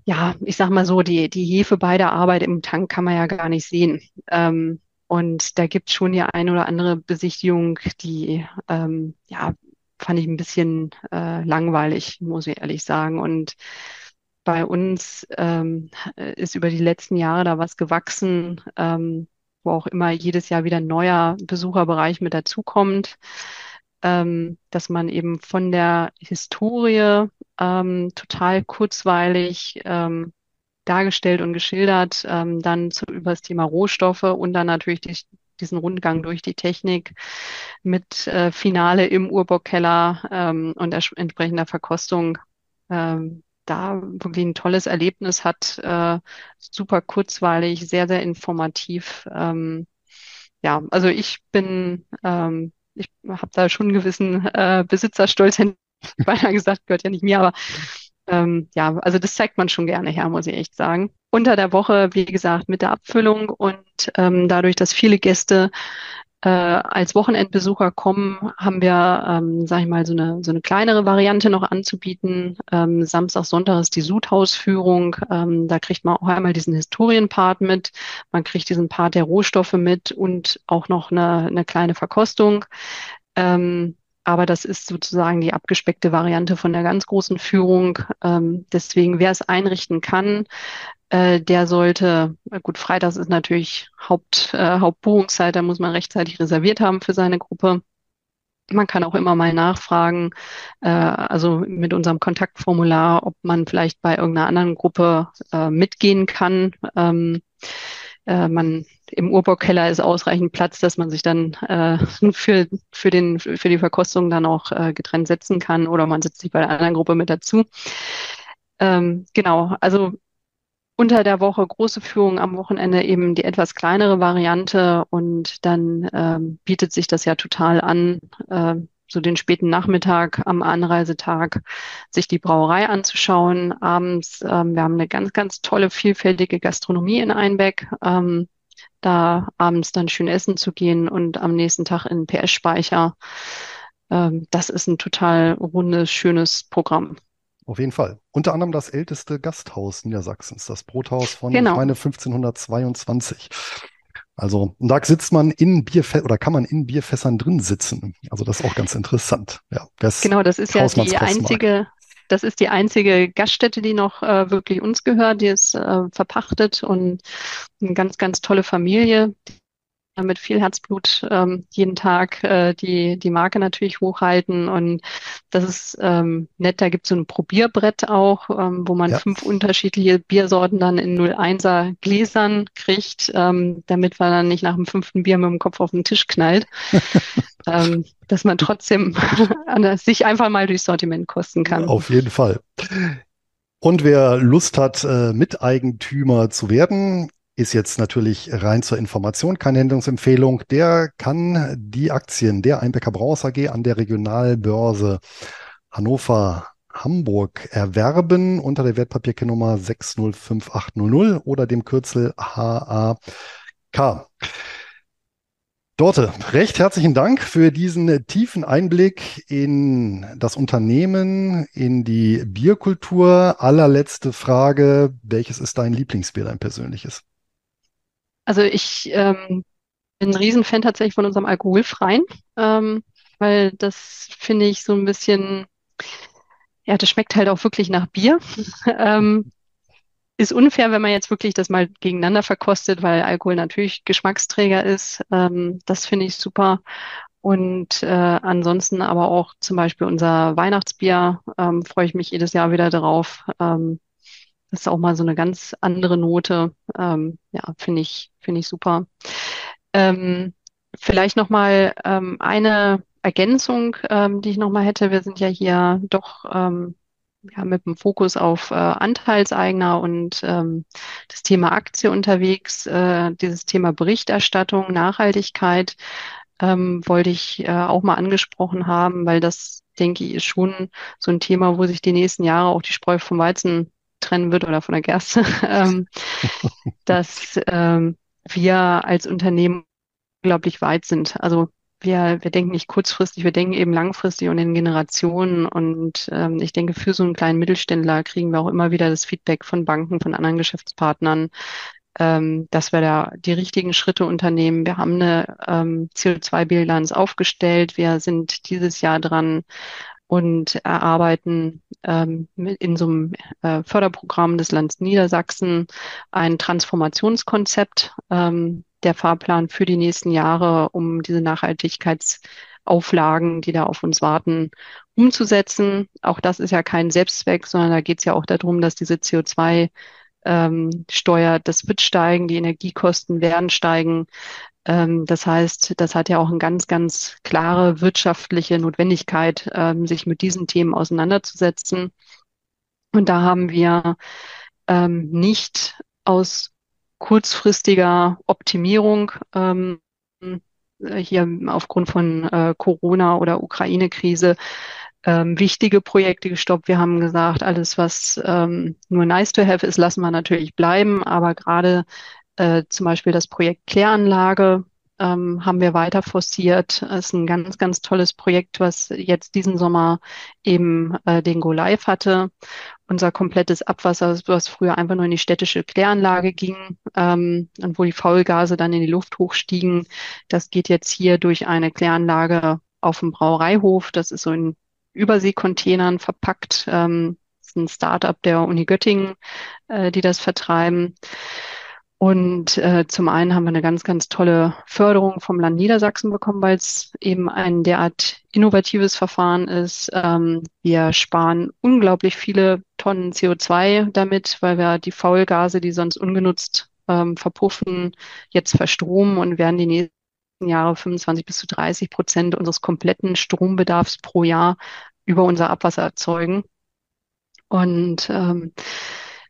ja, ich sag mal so, die, die Hefe bei der Arbeit im Tank kann man ja gar nicht sehen. Ähm, und da gibt es schon die eine oder andere Besichtigung, die ähm, ja, fand ich ein bisschen äh, langweilig, muss ich ehrlich sagen. Und bei uns ähm, ist über die letzten Jahre da was gewachsen, ähm, wo auch immer jedes Jahr wieder ein neuer Besucherbereich mit dazukommt, ähm, dass man eben von der Historie ähm, total kurzweilig ähm, dargestellt und geschildert, ähm, dann zu, über das Thema Rohstoffe und dann natürlich die, diesen Rundgang durch die Technik mit äh, Finale im Urbockkeller ähm, und entsprechender Verkostung. Ähm, da wirklich ein tolles Erlebnis hat, äh, super kurzweilig, sehr, sehr informativ. Ähm, ja, also ich bin, ähm, ich habe da schon einen gewissen äh, Besitzerstolz, [LAUGHS] beinahe gesagt, gehört ja nicht mir, aber ähm, ja, also das zeigt man schon gerne her, muss ich echt sagen. Unter der Woche, wie gesagt, mit der Abfüllung und ähm, dadurch, dass viele Gäste äh, als Wochenendbesucher kommen, haben wir, ähm, sage ich mal, so eine, so eine kleinere Variante noch anzubieten. Ähm, Samstag, Sonntag ist die Sudhausführung. Ähm, da kriegt man auch einmal diesen Historienpart mit. Man kriegt diesen Part der Rohstoffe mit und auch noch eine, eine kleine Verkostung. Ähm, aber das ist sozusagen die abgespeckte Variante von der ganz großen Führung. Ähm, deswegen, wer es einrichten kann, äh, der sollte, gut, Freitags ist natürlich Haupt, äh, Hauptbuchungszeit, da muss man rechtzeitig reserviert haben für seine Gruppe. Man kann auch immer mal nachfragen, äh, also mit unserem Kontaktformular, ob man vielleicht bei irgendeiner anderen Gruppe äh, mitgehen kann. Ähm, äh, man im Urbaukeller ist ausreichend Platz, dass man sich dann äh, für, für, den, für die Verkostung dann auch äh, getrennt setzen kann oder man setzt sich bei der anderen Gruppe mit dazu. Ähm, genau, also unter der Woche große Führung, am Wochenende eben die etwas kleinere Variante und dann ähm, bietet sich das ja total an, äh, so den späten Nachmittag am Anreisetag sich die Brauerei anzuschauen. Abends, ähm, wir haben eine ganz, ganz tolle, vielfältige Gastronomie in Einbeck. Ähm, da abends dann schön essen zu gehen und am nächsten Tag in PS-Speicher. Ähm, das ist ein total rundes, schönes Programm. Auf jeden Fall. Unter anderem das älteste Gasthaus Niedersachsens, das Brothaus von, genau. ich meine, 1522. Also, da sitzt man in Bierfässern oder kann man in Bierfässern drin sitzen. Also, das ist auch ganz interessant. Ja, genau, das ist ja die einzige, das ist die einzige Gaststätte, die noch äh, wirklich uns gehört. Die ist äh, verpachtet und eine ganz, ganz tolle Familie, mit viel Herzblut ähm, jeden Tag äh, die, die Marke natürlich hochhalten. Und das ist ähm, nett. Da gibt es so ein Probierbrett auch, ähm, wo man ja. fünf unterschiedliche Biersorten dann in 01er Gläsern kriegt, ähm, damit man dann nicht nach dem fünften Bier mit dem Kopf auf den Tisch knallt. [LAUGHS] ähm, dass man trotzdem [LAUGHS] sich einfach mal durchs Sortiment kosten kann. Auf jeden Fall. Und wer Lust hat, äh, Miteigentümer zu werden, ist jetzt natürlich rein zur Information keine Handlungsempfehlung. Der kann die Aktien der Einbecker Brauers AG an der Regionalbörse Hannover Hamburg erwerben unter der Wertpapierkennnummer 605800 oder dem Kürzel HAK. Dorte, recht herzlichen Dank für diesen tiefen Einblick in das Unternehmen, in die Bierkultur. Allerletzte Frage, welches ist dein Lieblingsbier, dein persönliches? Also ich ähm, bin ein Riesenfan tatsächlich von unserem alkoholfreien, ähm, weil das finde ich so ein bisschen, ja, das schmeckt halt auch wirklich nach Bier. [LAUGHS] ähm, ist unfair, wenn man jetzt wirklich das mal gegeneinander verkostet, weil Alkohol natürlich Geschmacksträger ist. Ähm, das finde ich super. Und äh, ansonsten aber auch zum Beispiel unser Weihnachtsbier ähm, freue ich mich jedes Jahr wieder drauf. Ähm, das ist auch mal so eine ganz andere Note. Ähm, ja, finde ich, finde ich super. Ähm, vielleicht noch mal ähm, eine Ergänzung, ähm, die ich noch mal hätte. Wir sind ja hier doch ähm, ja, mit dem Fokus auf äh, Anteilseigner und ähm, das Thema Aktie unterwegs. Äh, dieses Thema Berichterstattung, Nachhaltigkeit ähm, wollte ich äh, auch mal angesprochen haben, weil das, denke ich, ist schon so ein Thema, wo sich die nächsten Jahre auch die Spreu vom Weizen trennen wird oder von der Gerste, [LAUGHS] ähm, [LAUGHS] dass ähm, wir als Unternehmen unglaublich weit sind. Also wir, wir denken nicht kurzfristig, wir denken eben langfristig und in Generationen. Und ähm, ich denke, für so einen kleinen Mittelständler kriegen wir auch immer wieder das Feedback von Banken, von anderen Geschäftspartnern, ähm, dass wir da die richtigen Schritte unternehmen. Wir haben eine ähm, CO2-Bilanz aufgestellt. Wir sind dieses Jahr dran, und erarbeiten ähm, in so einem äh, Förderprogramm des Landes Niedersachsen ein Transformationskonzept, ähm, der Fahrplan für die nächsten Jahre, um diese Nachhaltigkeitsauflagen, die da auf uns warten, umzusetzen. Auch das ist ja kein Selbstzweck, sondern da geht es ja auch darum, dass diese CO2 ähm, Steuer, das wird steigen, die Energiekosten werden steigen. Ähm, das heißt, das hat ja auch eine ganz, ganz klare wirtschaftliche Notwendigkeit, ähm, sich mit diesen Themen auseinanderzusetzen. Und da haben wir ähm, nicht aus kurzfristiger Optimierung hier aufgrund von äh, Corona oder Ukraine-Krise ähm, wichtige Projekte gestoppt. Wir haben gesagt, alles, was ähm, nur nice to have ist, lassen wir natürlich bleiben. Aber gerade äh, zum Beispiel das Projekt Kläranlage ähm, haben wir weiter forciert. Es ist ein ganz, ganz tolles Projekt, was jetzt diesen Sommer eben äh, den Go Live hatte. Unser komplettes Abwasser, was früher einfach nur in die städtische Kläranlage ging ähm, und wo die Faulgase dann in die Luft hochstiegen, das geht jetzt hier durch eine Kläranlage auf dem Brauereihof. Das ist so in Überseekontainern verpackt. Ähm, das ist ein Startup der Uni Göttingen, äh, die das vertreiben. Und äh, zum einen haben wir eine ganz, ganz tolle Förderung vom Land Niedersachsen bekommen, weil es eben ein derart innovatives Verfahren ist. Ähm, wir sparen unglaublich viele Tonnen CO2 damit, weil wir die Faulgase, die sonst ungenutzt ähm, verpuffen, jetzt verstromen und werden die nächsten Jahre 25 bis zu 30 Prozent unseres kompletten Strombedarfs pro Jahr über unser Abwasser erzeugen. Und ähm,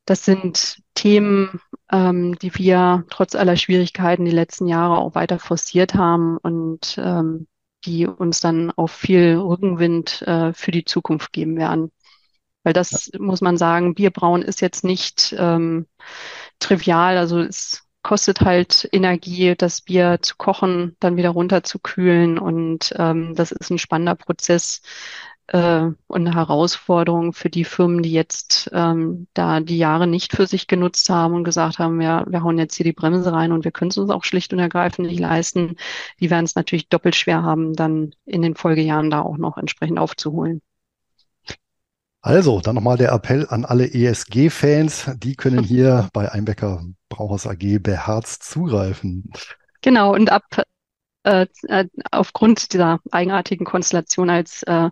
das sind Themen, ähm, die wir trotz aller Schwierigkeiten die letzten Jahre auch weiter forciert haben und ähm, die uns dann auch viel Rückenwind äh, für die Zukunft geben werden. Weil das ja. muss man sagen, Bierbrauen ist jetzt nicht ähm, trivial. Also es kostet halt Energie, das Bier zu kochen, dann wieder runterzukühlen. Und ähm, das ist ein spannender Prozess, äh, und eine Herausforderung für die Firmen, die jetzt ähm, da die Jahre nicht für sich genutzt haben und gesagt haben, ja, wir hauen jetzt hier die Bremse rein und wir können es uns auch schlicht und ergreifend nicht leisten. Die werden es natürlich doppelt schwer haben, dann in den Folgejahren da auch noch entsprechend aufzuholen. Also, dann nochmal der Appell an alle ESG-Fans. Die können [LAUGHS] hier bei Einbecker Brauhaus AG beherzt zugreifen. Genau, und ab äh, äh, aufgrund dieser eigenartigen Konstellation als äh,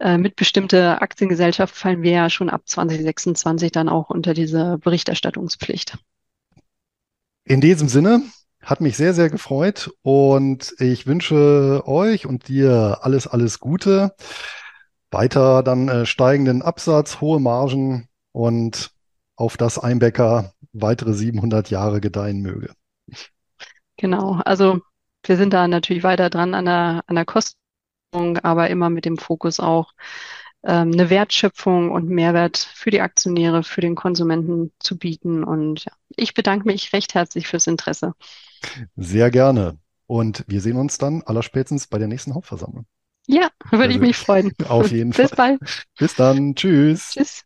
äh, mitbestimmte Aktiengesellschaft fallen wir ja schon ab 2026 dann auch unter diese Berichterstattungspflicht. In diesem Sinne hat mich sehr, sehr gefreut und ich wünsche euch und dir alles, alles Gute. Weiter dann äh, steigenden Absatz, hohe Margen und auf das Einbäcker weitere 700 Jahre gedeihen möge. Genau, also wir sind da natürlich weiter dran an der, an der Kostenung, aber immer mit dem Fokus auch, ähm, eine Wertschöpfung und Mehrwert für die Aktionäre, für den Konsumenten zu bieten. Und ja, ich bedanke mich recht herzlich fürs Interesse. Sehr gerne. Und wir sehen uns dann allerspätestens bei der nächsten Hauptversammlung. Ja, würde also, ich mich freuen. [LAUGHS] Auf jeden Fall. Bis bald. Bis dann. Tschüss. Tschüss.